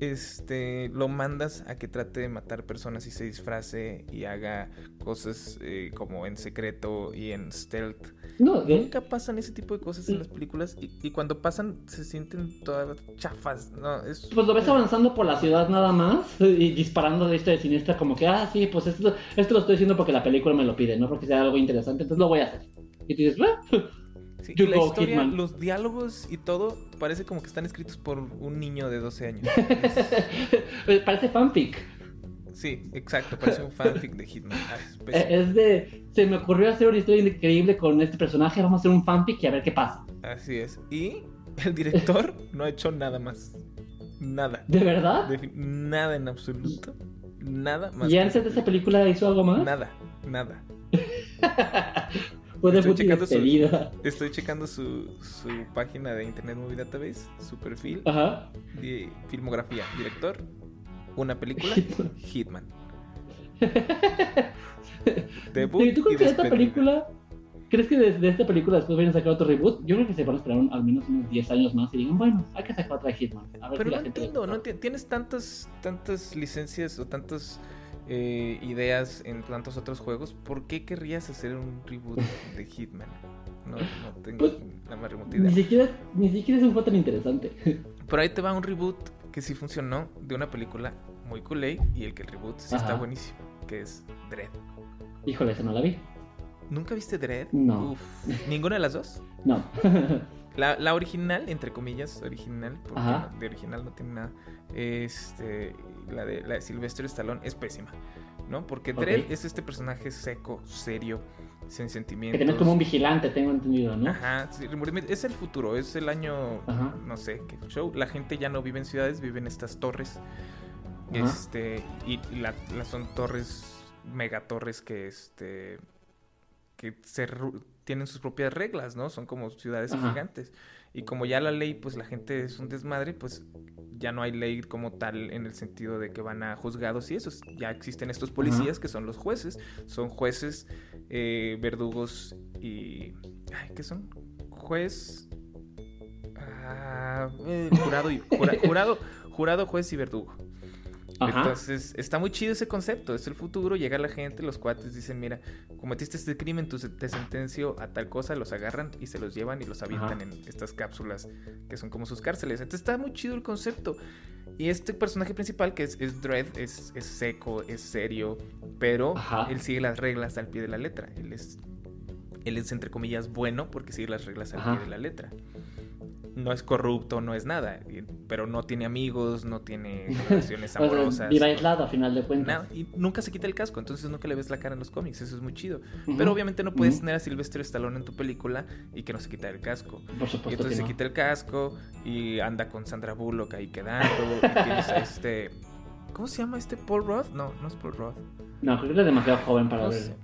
este, lo mandas a que trate de matar personas y se disfrace y haga cosas eh, como en secreto y en stealth. No, Nunca pasan ese tipo de cosas en las películas y, cuando pasan se sienten todas chafas. No, Pues lo ves avanzando por la ciudad nada más y disparando de esto de siniestra como que, ah, sí, pues esto, esto lo estoy haciendo porque la película me lo pide, no porque sea algo interesante, entonces lo voy a hacer. Y tú dices, Sí, y la historia, los diálogos y todo parece como que están escritos por un niño de 12 años. parece fanfic. Sí, exacto, parece un fanfic de Hitman. Ah, eh, es, de. Se me ocurrió hacer una historia increíble con este personaje, vamos a hacer un fanfic y a ver qué pasa. Así es. Y el director no ha hecho nada más. Nada. ¿De verdad? nada en absoluto. Nada más. ¿Y antes de esa película hizo algo más? Nada, nada. estoy, checando su, estoy checando su, su página de Internet Movie Database, su perfil de filmografía, director, una película, Hitman. Debut ¿Y tú crees que esta película ¿Crees que desde esta película después vayan a sacar otro reboot? Yo creo que se van a esperar al menos unos 10 años más y digan, bueno, hay que sacar otra Hitman. Pero no entiendo, no tienes tantas, tantas licencias o tantas eh, ideas en tantos otros juegos. ¿Por qué querrías hacer un reboot de Hitman? No, no tengo pues, la más remota idea. Ni siquiera, ni siquiera es un juego tan interesante. Por ahí te va un reboot que sí funcionó de una película muy cool y el que el reboot sí está buenísimo, que es Dread. Híjole, esa no la vi. ¿Nunca viste Dread? No. ¿Ninguna de las dos? No. La, original, entre comillas, original, porque de original no tiene nada. Este, la de, la de Sylvester Stallone es pésima, ¿no? Porque Dredd es este personaje seco, serio, sin sentimientos. Que tiene como un vigilante, tengo entendido, ¿no? Ajá, es el futuro, es el año, no sé, qué show. La gente ya no vive en ciudades, vive en estas torres. Este, y, la, son torres, megatorres que este que se, tienen sus propias reglas, ¿no? Son como ciudades gigantes. Y como ya la ley, pues la gente es un desmadre, pues ya no hay ley como tal en el sentido de que van a juzgados y eso. Ya existen estos policías que son los jueces. Son jueces, eh, verdugos y... Ay, ¿Qué son? Juez... Ah, eh, jurado y... jurado, jurado, juez y verdugo. Entonces, está muy chido ese concepto. Es el futuro, llega la gente, los cuates dicen, mira, cometiste este crimen, tú te sentencio a tal cosa, los agarran y se los llevan y los avientan en estas cápsulas que son como sus cárceles. Entonces está muy chido el concepto. Y este personaje principal, que es, es Dredd, es, seco, es serio, pero él sigue las reglas al pie de la letra. Él es, él es entre comillas bueno porque sigue las reglas al pie de la letra no es corrupto, no es nada, pero no tiene amigos, no tiene relaciones amorosas. vive aislado a final de cuentas. y nunca se quita el casco, entonces nunca le ves la cara en los cómics, eso es muy chido. Pero obviamente no puedes tener a Sylvester Stallone en tu película y que no se quita el casco. Por supuesto. Y entonces se quita el casco y anda con Sandra Bullock ahí quedando. y tienes a este. ¿Cómo se llama este? ¿Paul Roth? No, no es Paul Roth. No, creo que es demasiado joven para ver.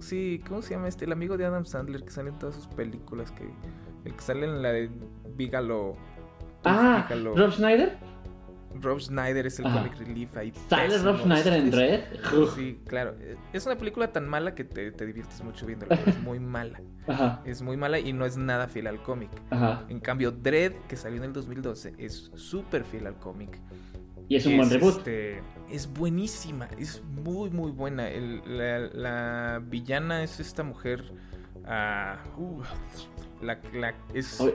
Sí, ¿cómo se llama este? El amigo de Adam Sandler que sale en todas sus películas que el que sale en la de Bigalo. Ah, Rob Schneider. Rob Schneider es el comic relief ahí. ¿Sale Rob Schneider en Red? Sí, claro. Es una película tan mala que te, te diviertes mucho viéndola. es muy mala. Ajá. Es muy mala y no es nada fiel al cómic. En cambio, Dread, que salió en el 2012, es súper fiel al cómic. Y es un buen reboot. Este, es buenísima, es muy, muy buena. la, villana es esta mujer. Uh, la, la es. Hoy,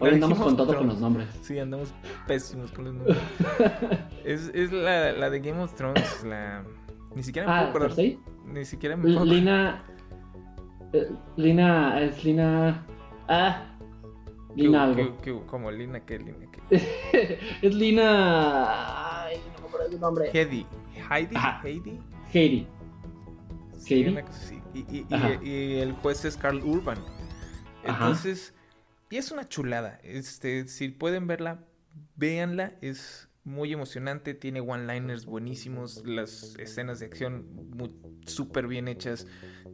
andamos con todo con los nombres. Sí, andamos pésimos con los nombres. es es la, la, de Game of Thrones. La... Ni siquiera me ah, puedo acordar. Ni siquiera me puedo Lina. Eh, Lina. Es Lina. Ah. Lina algo. como Lina, ¿qué? Lina, ¿qué? es Lina. Ay, no me acuerdo su nombre. Heidi. Heidi. Heidi. Heidi. Heidi. Sí, y, y, y, y, el juez es Carl Urban. Entonces, y es una chulada. Este, si pueden verla, véanla. Es muy emocionante, tiene one-liners buenísimos, las escenas de acción súper bien hechas,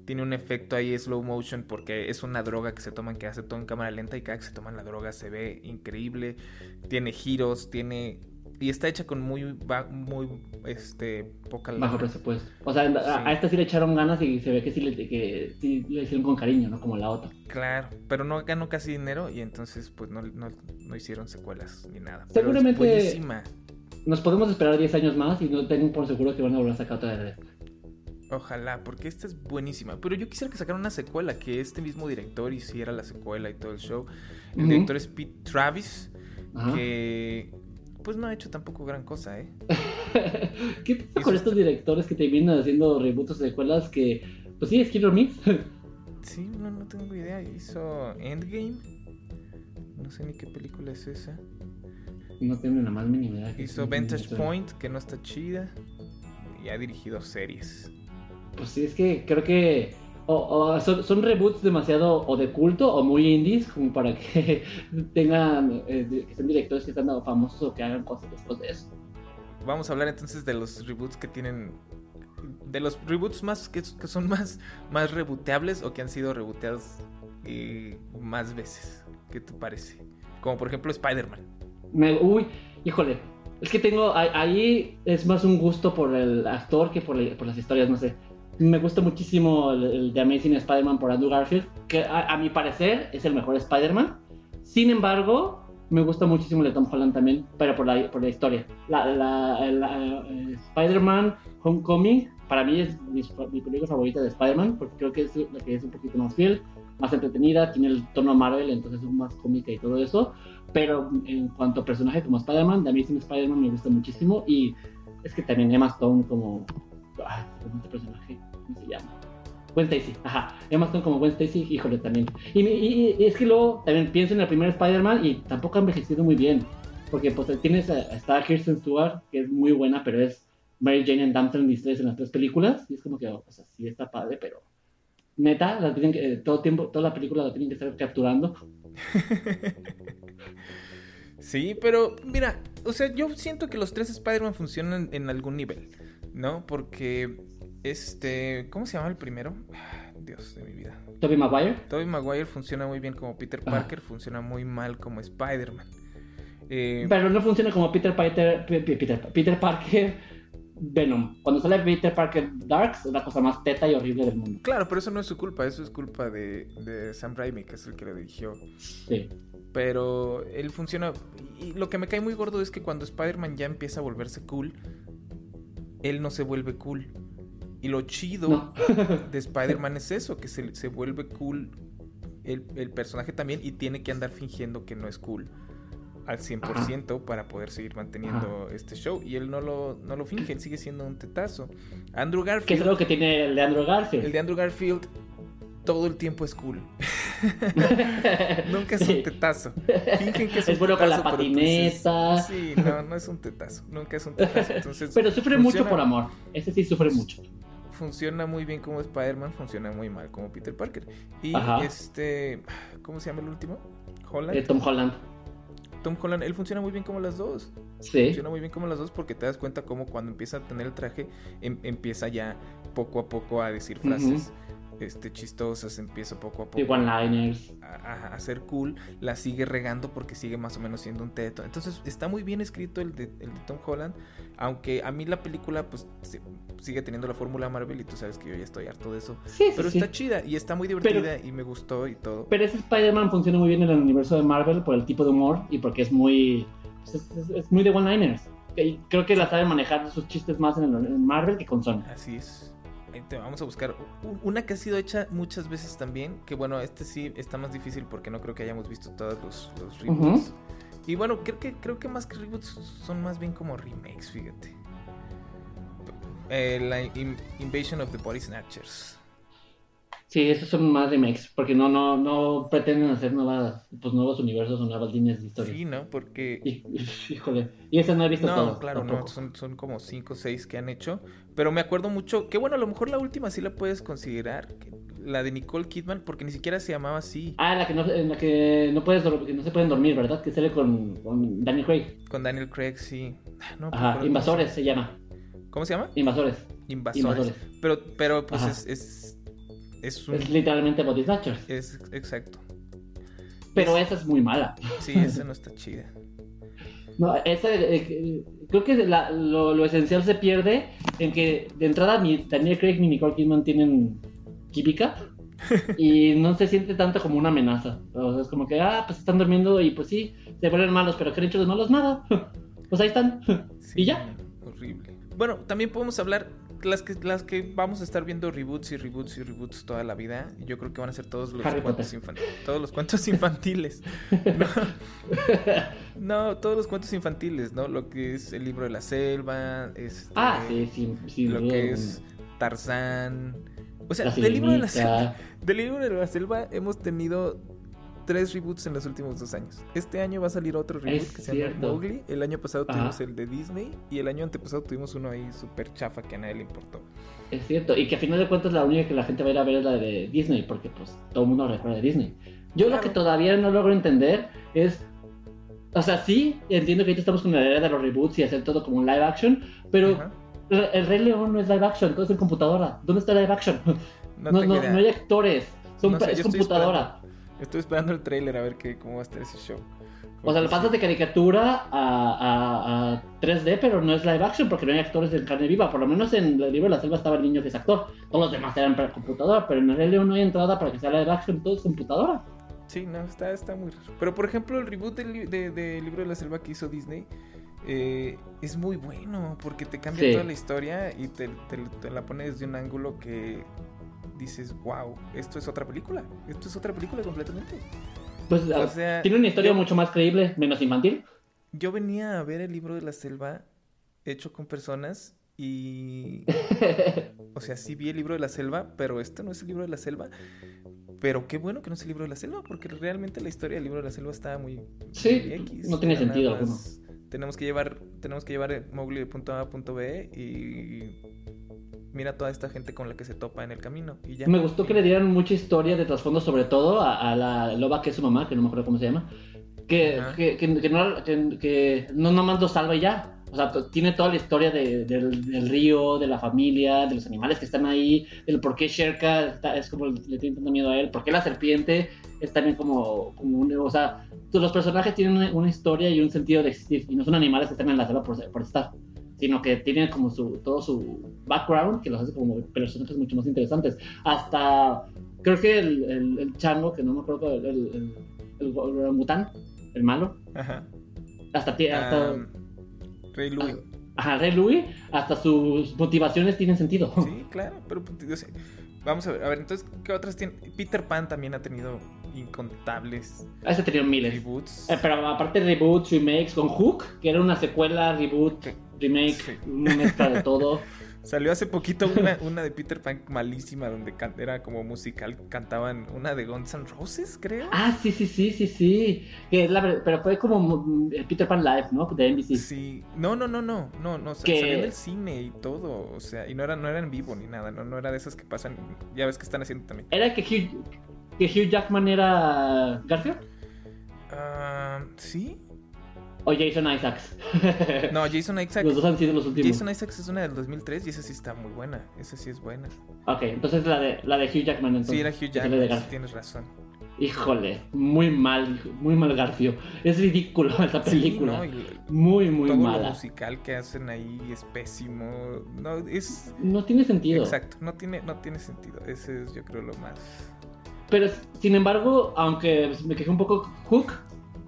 tiene un efecto ahí slow motion porque es una droga que se toman que hace todo en cámara lenta y cada que se toman la droga se ve increíble, tiene giros, tiene y está hecha con muy, muy este, poca Bajo presupuesto. O sea, a, esta sí le echaron ganas y se ve que sí le, que sí le hicieron con cariño, ¿no? Como la otra. Claro, pero no ganó casi dinero y entonces pues no, no, no hicieron secuelas ni nada. Seguramente buenísima. nos podemos esperar 10 años más y no tengo por seguro que van a volver a sacar otra de Ojalá, porque esta es buenísima. Pero yo quisiera que sacaran una secuela, que este mismo director hiciera la secuela y todo el show. El director es Pete Travis, que pues no ha hecho tampoco gran cosa, ¿eh? ¿Qué pasa con estos directores que terminan haciendo reboots de secuelas que, pues sí, es Killer Mix? Sí, no, no tengo idea. Hizo Endgame. No sé ni qué película es esa. No tengo la más mínima idea. Hizo Vantage Point, que no está chida. Y ha dirigido series. Pues sí, es que creo que o, son, reboots demasiado o de culto o muy indies como para que tengan eh, que sean directores que están famosos o que hagan cosas después de eso. Vamos a hablar entonces de los reboots que tienen de los reboots más que, son más más rebooteables o que han sido rebooteados eh, más veces. ¿Qué te parece? Como por ejemplo Spider-Man. uy, híjole, es que tengo ahí es más un gusto por el actor que por, por las historias, no sé me gusta muchísimo el, de Amazing Spider-Man por Andrew Garfield, que a, mi parecer es el mejor Spider-Man. Sin embargo, me gusta muchísimo el de Tom Holland también, pero por la, por la historia. Eh, Spider-Man Homecoming, para mí es mi, película favorita de Spider-Man, porque creo que es la que es un poquito más fiel, más entretenida, tiene el tono Marvel, entonces es más cómica y todo eso. Pero en cuanto a personaje como Spider-Man, The Amazing Spider-Man me gusta muchísimo y es que también Emma Stone como Ah, este personaje, ¿cómo se llama? Gwen Stacy, ajá. Emma Stone como Gwen Stacy, híjole, también. Y, es que luego también pienso en el primer Spider-Man y tampoco ha envejecido muy bien. Porque pues tienes a, está Kirsten Stewart, que es muy buena, pero es Mary Jane and Damsel Distress en las tres películas. Y es como que, o sea, sí está padre, pero neta, la tienen que, todo tiempo, toda la película la tienen que estar capturando. sí, pero mira, o sea, yo siento que los tres Spider-Man funcionan en algún nivel. ¿No? Porque este, ¿cómo se llama el primero? Dios de mi vida. Tobey Maguire. Tobey Maguire funciona muy bien como Peter Parker, funciona muy mal como Spider-Man. Eh, Pero no funciona como Peter, Peter, Peter, Parker Venom. Cuando sale Peter Parker Darks es la cosa más teta y horrible del mundo. Claro, pero eso no es su culpa, eso es culpa de, de Sam Raimi, que es el que lo dirigió. Sí. Pero él funciona. Y lo que me cae muy gordo es que cuando Spider-Man ya empieza a volverse cool, él no se vuelve cool. Y lo chido de Spider-Man es eso, que se, se vuelve cool el, el, personaje también y tiene que andar fingiendo que no es cool al 100% para poder seguir manteniendo este show. Y él no lo, no lo finge, él sigue siendo un tetazo. Andrew Garfield. ¿Qué es lo que tiene el de Andrew Garfield? El de Andrew Garfield todo el tiempo es cool. Nunca es un tetazo. Fingen que es, un bueno con la patineta. sí, no, no es un tetazo. Nunca es un tetazo. Entonces, pero sufre mucho por amor. Ese sí sufre mucho. Funciona muy bien como Spider-Man, funciona muy mal como Peter Parker. Y este. ¿Cómo se llama el último? Holland. Eh, Tom Holland. Tom Holland, él funciona muy bien como las dos. Sí. Funciona muy bien como las dos porque te das cuenta como cuando empieza a tener el traje, em, empieza ya poco a poco a decir frases este, chistosas, empieza poco a poco one-liners. A, ser cool, la sigue regando porque sigue más o menos siendo un teto. Entonces está muy bien escrito el de, el de Tom Holland, aunque a mí la película pues sigue teniendo la fórmula Marvel y tú sabes que yo ya estoy harto de eso. pero está chida y está muy divertida y me gustó y todo. Pero ese Spider-Man funciona muy bien en el universo de Marvel por el tipo de humor y porque es muy... Pues, es, muy de one-liners. Creo que la sabe manejar sus chistes más en, el, en Marvel que con Sony. Así es vamos a buscar una que ha sido hecha muchas veces también, que bueno, este sí está más difícil porque no creo que hayamos visto todos los, reboots. Y bueno, creo que, creo que más que reboots son más bien como remakes, fíjate. Eh, la Invasion of the Body Snatchers. Sí, esos son más remakes, porque no, no, no pretenden hacer nuevas, pues nuevos universos o nuevas líneas de historia. Sí, ¿no? Porque... híjole, y ese no he visto No, claro, no, son, son como 5 o 6 que han hecho, pero me acuerdo mucho, que bueno, a lo mejor la última sí la puedes considerar, la de Nicole Kidman, porque ni siquiera se llamaba así. Ah, la que no, en la que no, puedes, que no se pueden dormir, ¿verdad? Que sale con, con Daniel Craig. Con Daniel Craig, sí. No, Ajá, Invasores se llama. ¿Cómo se llama? Invasores. Invasores. Pero, pero pues es es, literalmente Body Snatchers. Es exacto. Pero esa es muy mala. Sí, esa no está chida. No, esa, eh, creo que lo, esencial se pierde en que de entrada ni Daniel Craig ni Nicole Kidman tienen química y no se siente tanto como una amenaza. O sea, es como que, ah, pues están durmiendo y pues sí, se vuelven malos, pero han hecho de malos nada. pues ahí están. y ya. Horrible. Bueno, también podemos hablar las que, las que vamos a estar viendo reboots y reboots y reboots toda la vida, yo creo que van a ser todos los cuentos infantiles. Todos los cuentos infantiles. no, todos los cuentos infantiles, ¿no? Lo que es el libro de la selva, este, ah, sí, sí, lo que es Tarzán. O sea, del libro de la selva, del libro de la selva hemos tenido tres reboots en los últimos dos años. Este año va a salir otro reboot que se llama Mowgli. El año pasado tuvimos el de Disney y el año antepasado tuvimos uno ahí súper chafa que a nadie le importó. Es cierto, y que a final de cuentas la única que la gente va a ir a ver es la de Disney, porque pues todo el mundo recuerda de Disney. Yo lo que todavía no logro entender es, o sea, sí, entiendo que ahorita estamos con la idea de los reboots y hacer todo como un live action, pero el Rey León no es live action, todo es en computadora. ¿Dónde está live action? No, no, no, hay actores, son, es computadora. Estoy esperando el trailer a ver qué, cómo va a estar ese show. O sea, lo pasas de caricatura a, a, 3D, pero no es live action porque no hay actores en carne viva. Por lo menos en el libro de la selva estaba el niño que es actor. Todos los demás eran para computadora, pero en el León no hay entrada para que sea live action, todo es computadora. Sí, no, está, está muy raro. Pero por ejemplo, el reboot del de, libro de la selva que hizo Disney eh, es muy bueno porque te cambia toda la historia y te, te la pone desde un ángulo que dices, wow, esto es otra película. Esto es otra película completamente. Pues tiene una historia mucho más creíble, menos infantil. Yo venía a ver el libro de la selva hecho con personas y... o sea, sí vi el libro de la selva, pero esto no es el libro de la selva. Pero qué bueno que no es el libro de la selva, porque realmente la historia del libro de la selva está muy... Sí, no tiene sentido alguno. Tenemos que llevar, tenemos que llevar Mowgli de punto A a punto B y mira toda esta gente con la que se topa en el camino. Y ya. Me gustó que le dieran mucha historia de trasfondo, sobre todo a, la loba que es su mamá, que no me acuerdo cómo se llama. Que, que, que, no, que, no nomás lo salva y ya. O sea, tiene toda la historia de, del, río, de la familia, de los animales que están ahí, del por qué Sherka es como le tiene tanto miedo a él, por qué la serpiente es también como, como un, o sea, los personajes tienen una, historia y un sentido de existir y no son animales que están en la selva por, por estar sino que tienen como su, todo su background que los hace como personajes mucho más interesantes. Hasta, creo que el, el, el chango, que no me acuerdo, el, el, el, el malo. Ajá. Hasta, hasta Rey Louis. Ajá, Rey Louis, hasta sus motivaciones tienen sentido. Sí, claro, pero pues, vamos a ver, a ver, entonces, ¿qué otras tiene? Peter Pan también ha tenido incontables. Ese ha tenido miles. Reboots. Eh, pero aparte reboots, remakes, con Hook, que era una secuela, reboot, remake, una mezcla de todo. Salió hace poquito una, una, de Peter Pan malísima, donde era como musical, cantaban una de Guns N' Roses, creo. Ah, sí, sí, sí, sí, sí. Que la, pero fue como eh, Peter Pan Live, ¿no? De NBC. Sí. No, no, no, no, no, no. Que... Salió en el cine y todo, o sea, y no era, no era en vivo ni nada, no, no era de esas que pasan, ya ves que están haciendo también. ¿Era que Hugh, que Hugh Jackman era Garfield? Ah, sí, o Jason Isaacs. no, Jason Isaacs. Los dos han sido los últimos. Jason Isaacs es una del 2003 y esa sí está muy buena. Esa sí es buena. Ok, entonces la de, la de Hugh Jackman. Entonces, sí, era Hugh Jackman. tienes razón. Híjole, muy mal, muy mal Garfio. Es ridículo esa película. muy, muy todo mala. Lo musical que hacen ahí es pésimo. No, es... no tiene sentido. Exacto, no tiene, no tiene sentido. Ese es, yo creo, lo más. Pero, sin embargo, aunque me quejé un poco, Hook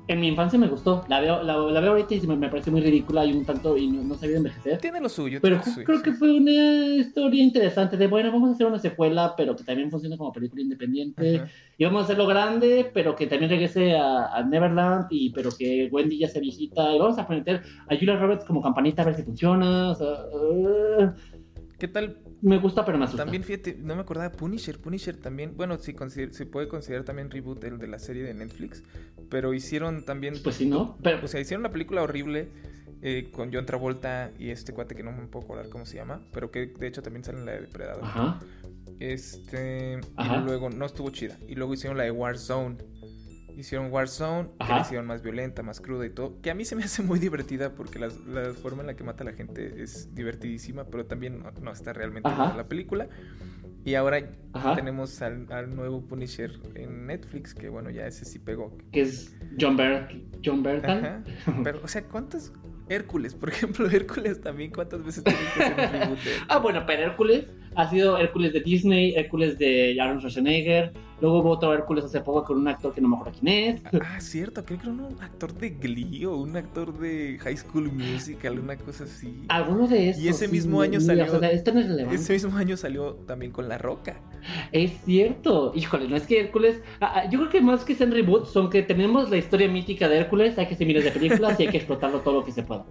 en mi infancia me gustó. La veo, la, veo ahorita y me, me, parece muy ridícula y un tanto y no, no sabía envejecer. Tiene lo suyo. Pero creo que fue una historia interesante de bueno, vamos a hacer una secuela, pero que también funcione como película independiente. Y vamos a hacerlo grande, pero que también regrese a, Neverland y pero que Wendy ya se visita. Y vamos a poner a Julia Roberts como campanita a ver si funciona. O sea, uh, ¿Qué tal? Me gusta, pero me asusta. También, fíjate, no me acordaba, Punisher, Punisher también, bueno, sí, se puede considerar también reboot el de la serie de Netflix, pero hicieron también... Pues sí, ¿no? O sea, hicieron la película horrible eh, con John Travolta y este cuate que no me puedo acordar cómo se llama, pero que de hecho también sale en la de Depredador. Ajá. Este... Y luego no estuvo chida. Y luego hicieron la de Warzone Hicieron Warzone, que la hicieron más violenta, más cruda y todo. Que a mí se me hace muy divertida porque la, forma en la que mata a la gente es divertidísima, pero también no, está realmente en la película. Y ahora tenemos al, nuevo Punisher en Netflix, que bueno, ya ese sí pegó. Que es John Bert John Bertan. Pero, o sea, ¿cuántos Hércules, por ejemplo, Hércules también, ¿cuántas veces tiene que hacer un reboot Ah, bueno, pero Hércules ha sido Hércules de Disney, Hércules de Aaron Schwarzenegger, luego hubo otro Hércules hace poco con un actor que no me acuerdo quién es. Ah, cierto, creo que era un actor de Glee o un actor de High School Musical, una cosa así. Algunos de esos. Y ese mismo año salió. ese mismo año salió también con La Roca. Es cierto, híjole, no es que Hércules. Ah, ah, yo creo que más que sean reboots son que tenemos la historia mítica de Hércules, hay que hacer miles de películas y hay que explotarlo todo lo que se pueda.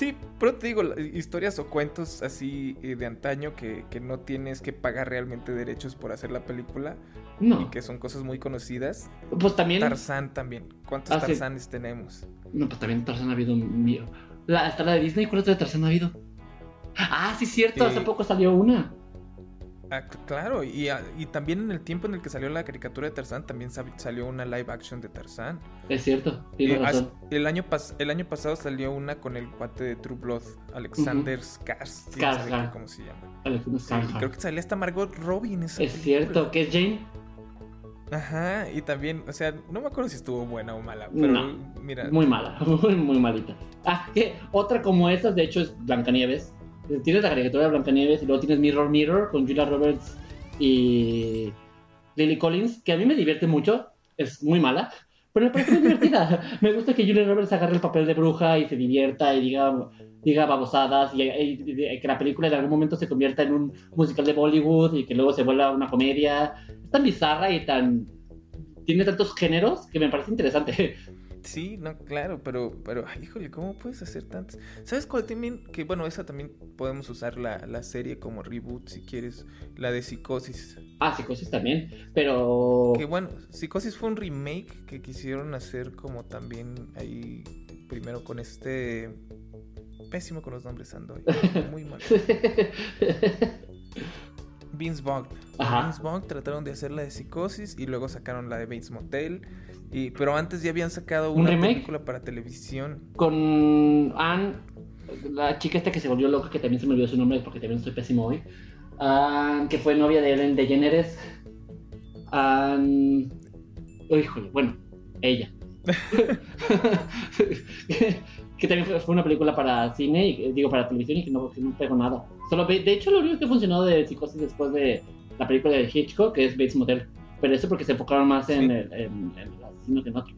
Sí, pero te digo, historias o cuentos así eh, de antaño que, no tienes que pagar realmente derechos por hacer la película. No. Y que son cosas muy conocidas. Pues también. Tarzán también. ¿Cuántos ah, Tarzanes tenemos? No, pues también Tarzán ha habido mío. La, hasta la de Disney, ¿cuál otra de Tarzán ha habido? Ah, sí, cierto, hace poco salió una. Ah, claro, y, y, también en el tiempo en el que salió la caricatura de Tarzán, también salió una live action de Tarzán. Es cierto, eh, el, año el año pasado salió una con el cuate de True Blood, Alexander uh ¿Cómo se llama? Alexander creo que salía hasta Margot Robbie en esa Es cierto, que es Jane. Ajá, y también, o sea, no me acuerdo si estuvo buena o mala, pero mira. Muy mala, muy, muy malita. Ah, que otra como esas, de hecho, es Blancanieves tienes la caricatura de Blancanieves y luego tienes Mirror Mirror con Julia Roberts y Lily Collins, que a mí me divierte mucho, es muy mala, pero me parece muy divertida. me gusta que Julia Roberts agarre el papel de bruja y se divierta y diga, diga babosadas y, que la película en algún momento se convierta en un musical de Bollywood y que luego se vuelva una comedia. Es tan bizarra y tan... Tiene tantos géneros que me parece interesante. Sí, no, claro, pero, pero, híjole, ¿cómo puedes hacer tantos? ¿Sabes cuál también? Que bueno, esa también podemos usar la, la, serie como reboot si quieres, la de Psicosis. Ah, Psicosis también, pero... Que bueno, Psicosis fue un remake que quisieron hacer como también ahí, primero con este... Pésimo con los nombres ando, muy mal. Vince Vaughn. Vince Vaughn trataron de hacer la de Psicosis y luego sacaron la de Bates Motel. Y, pero antes ya habían sacado una película para televisión. Con Anne, la chica esta que se volvió loca, que también se me olvidó su nombre porque también estoy pésimo hoy. que fue novia de Ellen DeGeneres. Anne... híjole, bueno, ella. que también fue, una película para cine, y, digo para televisión y que no, que no pegó nada. Solo, de hecho, lo único que funcionó de Psicosis después de la película de Hitchcock que es Bates Motel. Pero eso porque se enfocaron más en, el, en, asesino que en otro.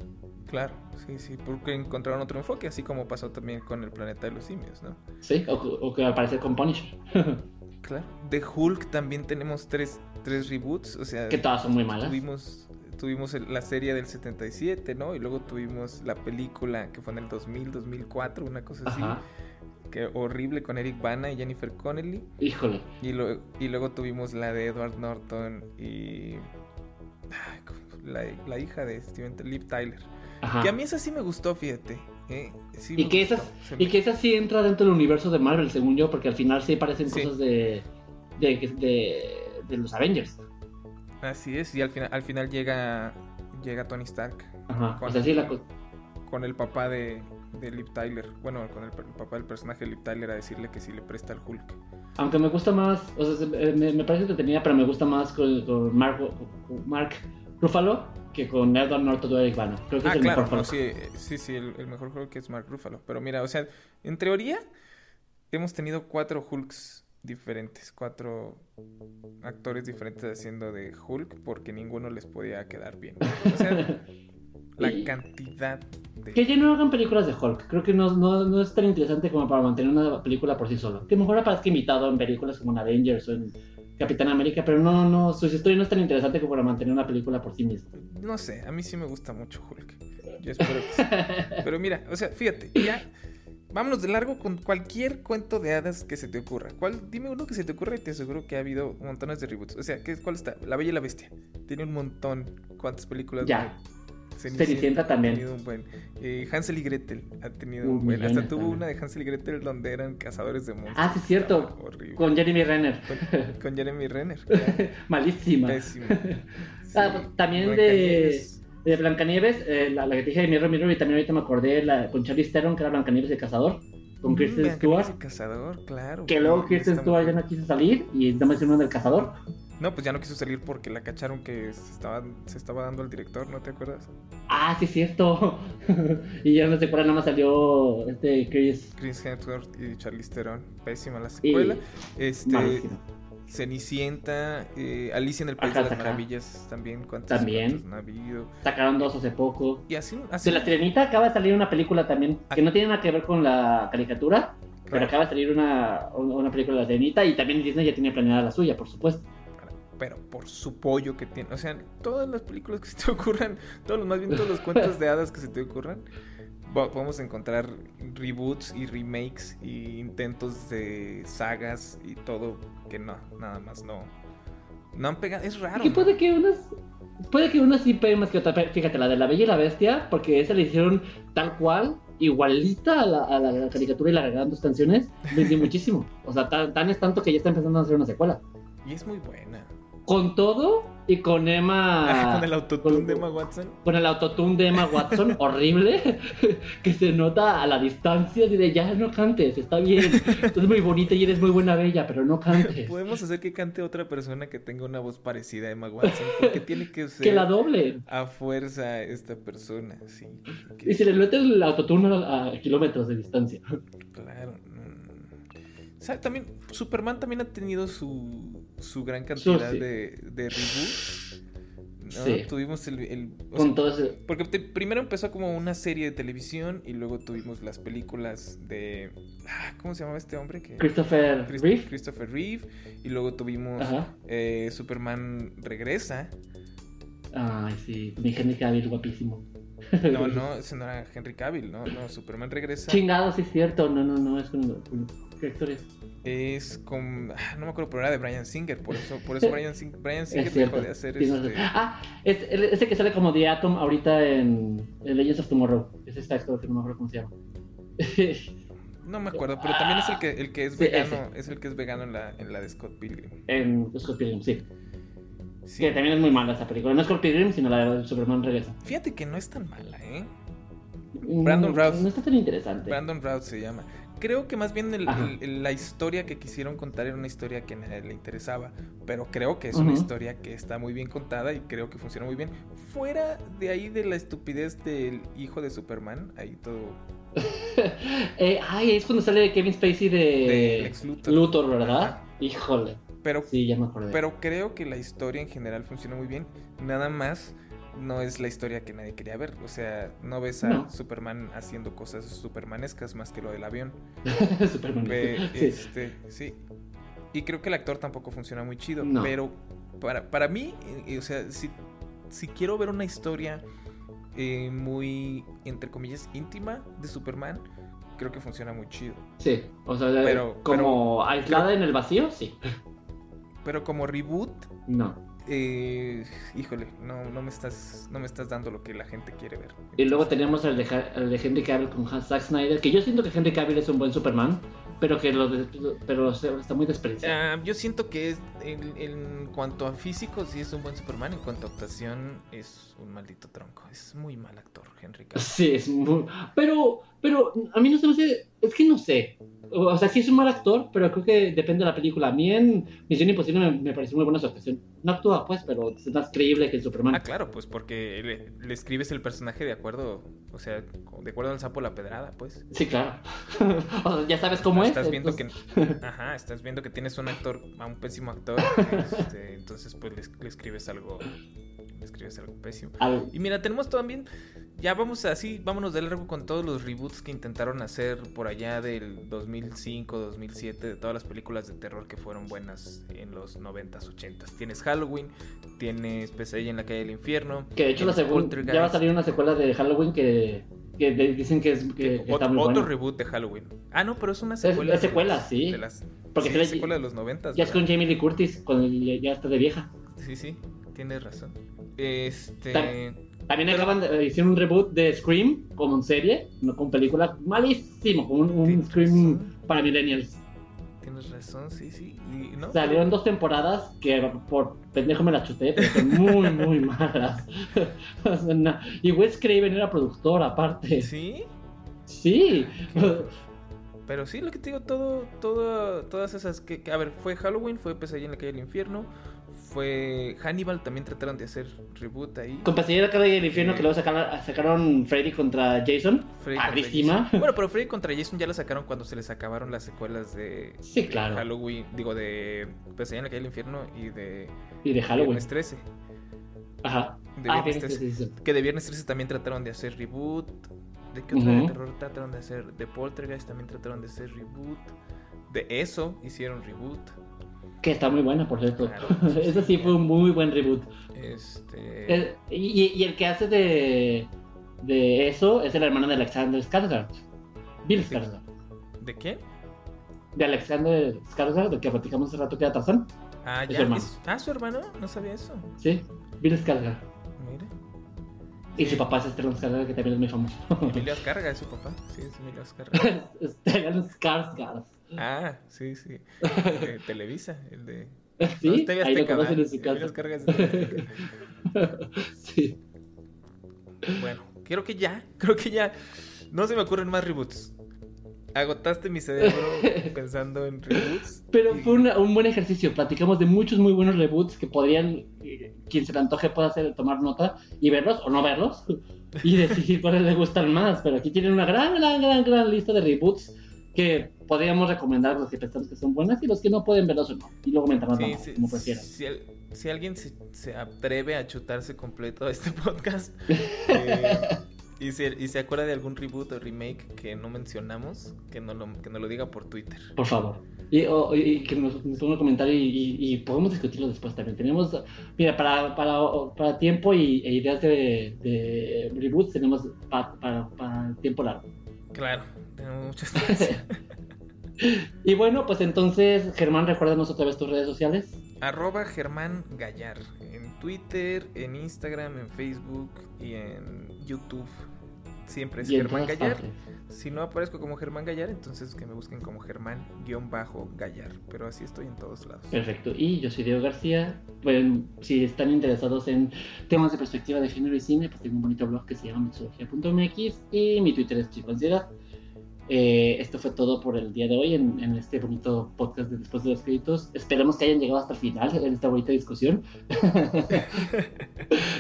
Claro, sí, sí, porque encontraron otro enfoque, así como pasó también con el planeta de los simios, ¿no? Sí, o, que al parecer con Punisher. claro. De Hulk también tenemos tres, tres reboots, o sea... Que todas son muy malas. Tuvimos tuvimos la serie del 77, ¿no? Y luego tuvimos la película que fue en el 2000, 2004, una cosa así. Que horrible con Eric Bana y Jennifer Connelly. Híjole. Y, y luego tuvimos la de Edward Norton y. La, hija de Steven Liv Tyler. Que a mí esa sí me gustó, fíjate. ¿eh? y, que esa, y que esa sí entra dentro del universo de Marvel, según yo, porque al final sí parecen cosas de, de, de los Avengers. Así es, y al final, al final llega, llega Tony Stark. Ajá, con, la... con el papá de, de Liv Tyler. Bueno, con el, papá del personaje de Liv Tyler a decirle que sí le presta al Hulk. Aunque me gusta más, o sea, me, me parece tenía, pero me gusta más con, Mark, Mark Ruffalo que con Edward Norton o Eric Bana. Creo que es ah, el mejor Hulk. sí, sí, sí, el, el, mejor Hulk es Mark Ruffalo. Pero mira, o sea, en teoría hemos tenido cuatro Hulks diferentes, cuatro actores diferentes haciendo de Hulk porque ninguno les podía quedar bien. O sea, la cantidad de... Que ya no hagan películas de Hulk. Creo que no, no, es tan interesante como para mantener una película por sí solo. Que mejor aparezca invitado en películas como en Avengers o en Capitán América, pero no, no, su historia no es tan interesante como para mantener una película por sí misma. No sé, a mí sí me gusta mucho Hulk. Yo espero que sí. Pero mira, o sea, fíjate, ya Vámonos de largo con cualquier cuento de hadas que se te ocurra. ¿Cuál? Dime uno que se te ocurra y te aseguro que ha habido montones de reboots. O sea, ¿qué, ¿cuál está? La Bella y la Bestia. Tiene un montón. ¿Cuántas películas? Ya. Cenicienta, también. un buen. Eh, Hansel y Gretel ha tenido un buen. Hasta tuvo una de Hansel y Gretel donde eran cazadores de monstruos. Ah, sí, es cierto. Con Jeremy Renner. Con, Jeremy Renner. Malísima. Pésima. Ah, también de de Blancanieves, eh, la, la, que te dije de Mirror Mirror, y también ahorita me acordé la, con Charlie Theron, que era Blancanieves el Cazador, con mm, Kristen Stewart. el Cazador, claro. Que luego Kristen Stewart ya no quiso salir y nada más uno del Cazador. No, pues ya no quiso salir porque la cacharon que se estaba, se estaba dando al director, ¿no te acuerdas? Ah, sí, es cierto. y ya no sé cuál nada más salió este Chris. Chris Hemsworth y Charlie Theron. Pésima la secuela. este. Cenicienta, eh, Alicia en el País de las Maravillas también. ¿Cuántas también. Sacaron dos hace poco. Y así, De la Sirenita acaba de salir una película también que no tiene nada que ver con la caricatura, pero acaba de salir una, una película de la Sirenita y también Disney ya tiene planeada la suya, por supuesto pero por su pollo que tiene. O sea, todas las películas que se te ocurran, todos los más bien todos los cuentos de hadas que se te ocurran, podemos encontrar reboots y remakes y intentos de sagas y todo que no, nada más no. No han pegado, es raro. Y puede que unas puede que unas sí peguen más que otra. Fíjate, la de la Bella y la Bestia, porque esa le hicieron tal cual, igualita a la, a la caricatura y le agregaron dos canciones, vendí muchísimo. O sea, tan, tan es tanto que ya está empezando a hacer una secuela. Y es muy buena. Con todo, y con Emma. con el autotune de Emma Watson. Con el autotune de Emma Watson, horrible. que se nota a la distancia. de ya no cantes, está bien. Es muy bonita y eres muy buena bella, pero no cantes. Podemos hacer que cante otra persona que tenga una voz parecida a Emma Watson. Porque tiene que ser. que la doble. A fuerza esta persona, sí. Y se le mete el autotune a, kilómetros de distancia. O sea, también Superman también ha tenido su su gran cantidad de, de reboots. Sí. Tuvimos el... Con todo Porque primero empezó como una serie de televisión y luego tuvimos las películas de... Ah, ¿Cómo se llamaba este hombre? Que... Christopher Reeve. Christopher Reeve. Y luego tuvimos eh, Superman Regresa. Ay, sí. Mi Henry Cavill, guapísimo. No, no, ese no era Henry Cavill, no, no, Superman Regresa. Chingado, sí es cierto. No, no, no, es con... ¿Qué actor es con. Ah, no me acuerdo, pero era de Brian Singer. Por eso, por eso Brian, Brian Singer dejó de hacer este. Ah, es, ese que sale como The Atom ahorita en, Legends of Tomorrow. Es este actor que no me acuerdo cómo se llama. no me acuerdo, pero también es el que, el que es vegano. Es el que es vegano en la, en la de Scott Pilgrim. En Scott Pilgrim, sí. Sí. Que también es muy mala esa película. No es Scott Pilgrim, sino la de Superman Regresa. Fíjate que no es tan mala, ¿eh? Mm, Brandon Routh. No está tan interesante. Brandon Routh se llama creo que más bien la historia que quisieron contar era una historia que a nadie le interesaba, pero creo que es una historia que está muy bien contada y creo que funciona muy bien. Fuera de ahí de la estupidez del hijo de Superman, ahí todo... eh, ay, es cuando sale Kevin Spacey de, Luthor. ¿verdad? Híjole. Pero, sí, ya me acordé. Pero creo que la historia en general funciona muy bien. Nada más no es la historia que nadie quería ver. O sea, no ves a Superman haciendo cosas supermanescas más que lo del avión. Superman. sí. Este, sí. Y creo que el actor tampoco funciona muy chido. Pero para, para mí, eh, o sea, si, si quiero ver una historia eh, muy, entre comillas, íntima de Superman, creo que funciona muy chido. Sí, o sea, como aislada en el vacío, sí. Pero como reboot, no eh, híjole, no, no, me estás, no me estás dando lo que la gente quiere ver. Y luego tenemos el de, el de Henry Cavill con Zack Snyder, que yo siento que Henry Cavill es un buen Superman, pero que lo pero está muy despreciado. Ah, yo siento que es, en, cuanto a físico sí es un buen Superman, en cuanto a actuación es un maldito tronco. Es muy mal actor, Henry Cavill. Sí, es muy... Pero, pero a mí no se me hace... Es que no sé. O sea, sí es un mal actor, pero creo que depende de la película. A mí en Misión Imposible me, me pareció muy buena su actuación. No actúa, pues, pero es más creíble que el Superman. Ah, claro, pues porque le, escribes el personaje de acuerdo, o sea, de acuerdo al sapo la pedrada, pues. Sí, claro. o sea, ya sabes cómo estás Viendo que, ajá, estás viendo que tienes un actor, a un pésimo actor, este, entonces pues le escribes algo escribes algo pésimo. Y mira, tenemos también, ya vamos así, vámonos de largo con todos los reboots que intentaron hacer por allá del 2005, 2007, de todas las películas de terror que fueron buenas en los 90s, 80s. Tienes Halloween, tienes Pesadilla en la calle del infierno. Que de hecho la segunda, ya va a salir una secuela de Halloween que que dicen que es que, otro, reboot de Halloween. Ah, no, pero es una secuela. Es, secuela, sí. Porque es secuela de los 90. Ya es con Jamie Lee Curtis, cuando ya está de vieja. Sí, sí, tienes razón. Este. También acaban de hacer un reboot de Scream como en serie, no como película, malísimo, como un, Scream para millennials. Tienes razón, sí, sí. Salieron dos temporadas que por pendejo me las chuté, pero son muy, muy malas. y Wes Craven era productor aparte. ¿Sí? Sí. Pero sí, lo que te digo, todo, todo, todas esas que, a ver, fue Halloween, fue Pesadilla en la calle del infierno, fue Hannibal, también trataron de hacer reboot ahí. Con Pesadilla en la calle del infierno, que luego sacaron, Freddy contra Jason. Freddy Bueno, pero Freddy contra Jason ya lo sacaron cuando se les acabaron las secuelas de, sí, claro. Halloween, digo, de en la calle del infierno y de, y de Halloween. Viernes 13. Ajá. De ah, Viernes 13, Que de Viernes 13 también trataron de hacer reboot. ¿De qué otra de terror trataron de hacer? De Poltergeist también trataron de hacer reboot. De eso hicieron reboot. Que está muy buena, por cierto. Ese sí fue un muy buen reboot. Este. y, el que hace de. de eso es el hermano de Alexander Skarsgård. Bill Skarsgård. ¿De quién? De Alexander Skarsgård, del que platicamos hace rato que era Tarzán. Ah, ya. Su hermano. Ah, su hermano, no sabía eso. Sí, Bill Skarsgård. Mira. Y su papá es Stellan Skarsgård, que también es muy famoso. Emilio Skarsgård es su papá. Sí, es Emilio Skarsgård. Stellan Skarsgård. Ah, sí, sí. De Televisa, el de... Sí, no, ahí lo conocen en su casa. sí. Bueno, creo que ya, creo que ya. No se me ocurren más reboots. Agotaste mi cerebro pensando en reboots. Pero fue un buen ejercicio. Platicamos de muchos muy buenos reboots que podrían, eh, quien se le antoje puede hacer tomar nota y verlos o no verlos y decidir cuáles le gustan más. Pero aquí tienen una gran, gran, gran, gran lista de reboots que podríamos recomendar los que pensamos que son buenas y los que no pueden verlos o no. Y luego comentarnos como prefieran. Si, alguien se, atreve a chutarse completo este podcast eh, y, se, acuerda de algún reboot o remake que no mencionamos, que no lo, que lo diga por Twitter. Por favor. Y, que nos, ponga un comentario y, podemos discutirlo después también. Tenemos, mira, para, para, para tiempo y, e ideas de, de reboots tenemos para, para tiempo largo. Claro, tenemos muchas Y bueno, pues entonces, Germán, recuérdanos otra vez tus redes sociales. Arroba Germán Gallar. En Twitter, en Instagram, en Facebook y en YouTube. Siempre es Germán Gallar. Si no aparezco como Germán Gallar, entonces que me busquen como Germán-Gallar. Pero así estoy en todos lados. Perfecto. Y yo soy Diego García. Bueno, si están interesados en temas de perspectiva de género y cine, pues tengo un bonito blog que se llama mitología.mx y mi Twitter es Chico eh, esto fue todo por el día de hoy en, este bonito podcast de Después de los Créditos. Esperemos que hayan llegado hasta el final en esta bonita discusión.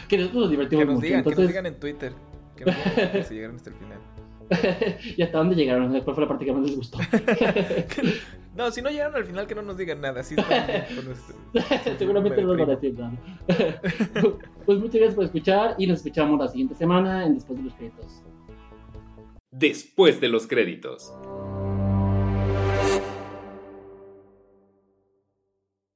que nosotros nos divertimos que nos mucho. Digan, Que nos digan en Twitter que nos digan si llegaron hasta el final. ¿Y hasta dónde llegaron? Después fue la parte que más les gustó. no, si no llegaron al final, que no nos digan nada. Sí, Seguramente no nos van a decir nada. pues muchas gracias por escuchar y nos escuchamos la siguiente semana en Después de los Créditos después de los créditos.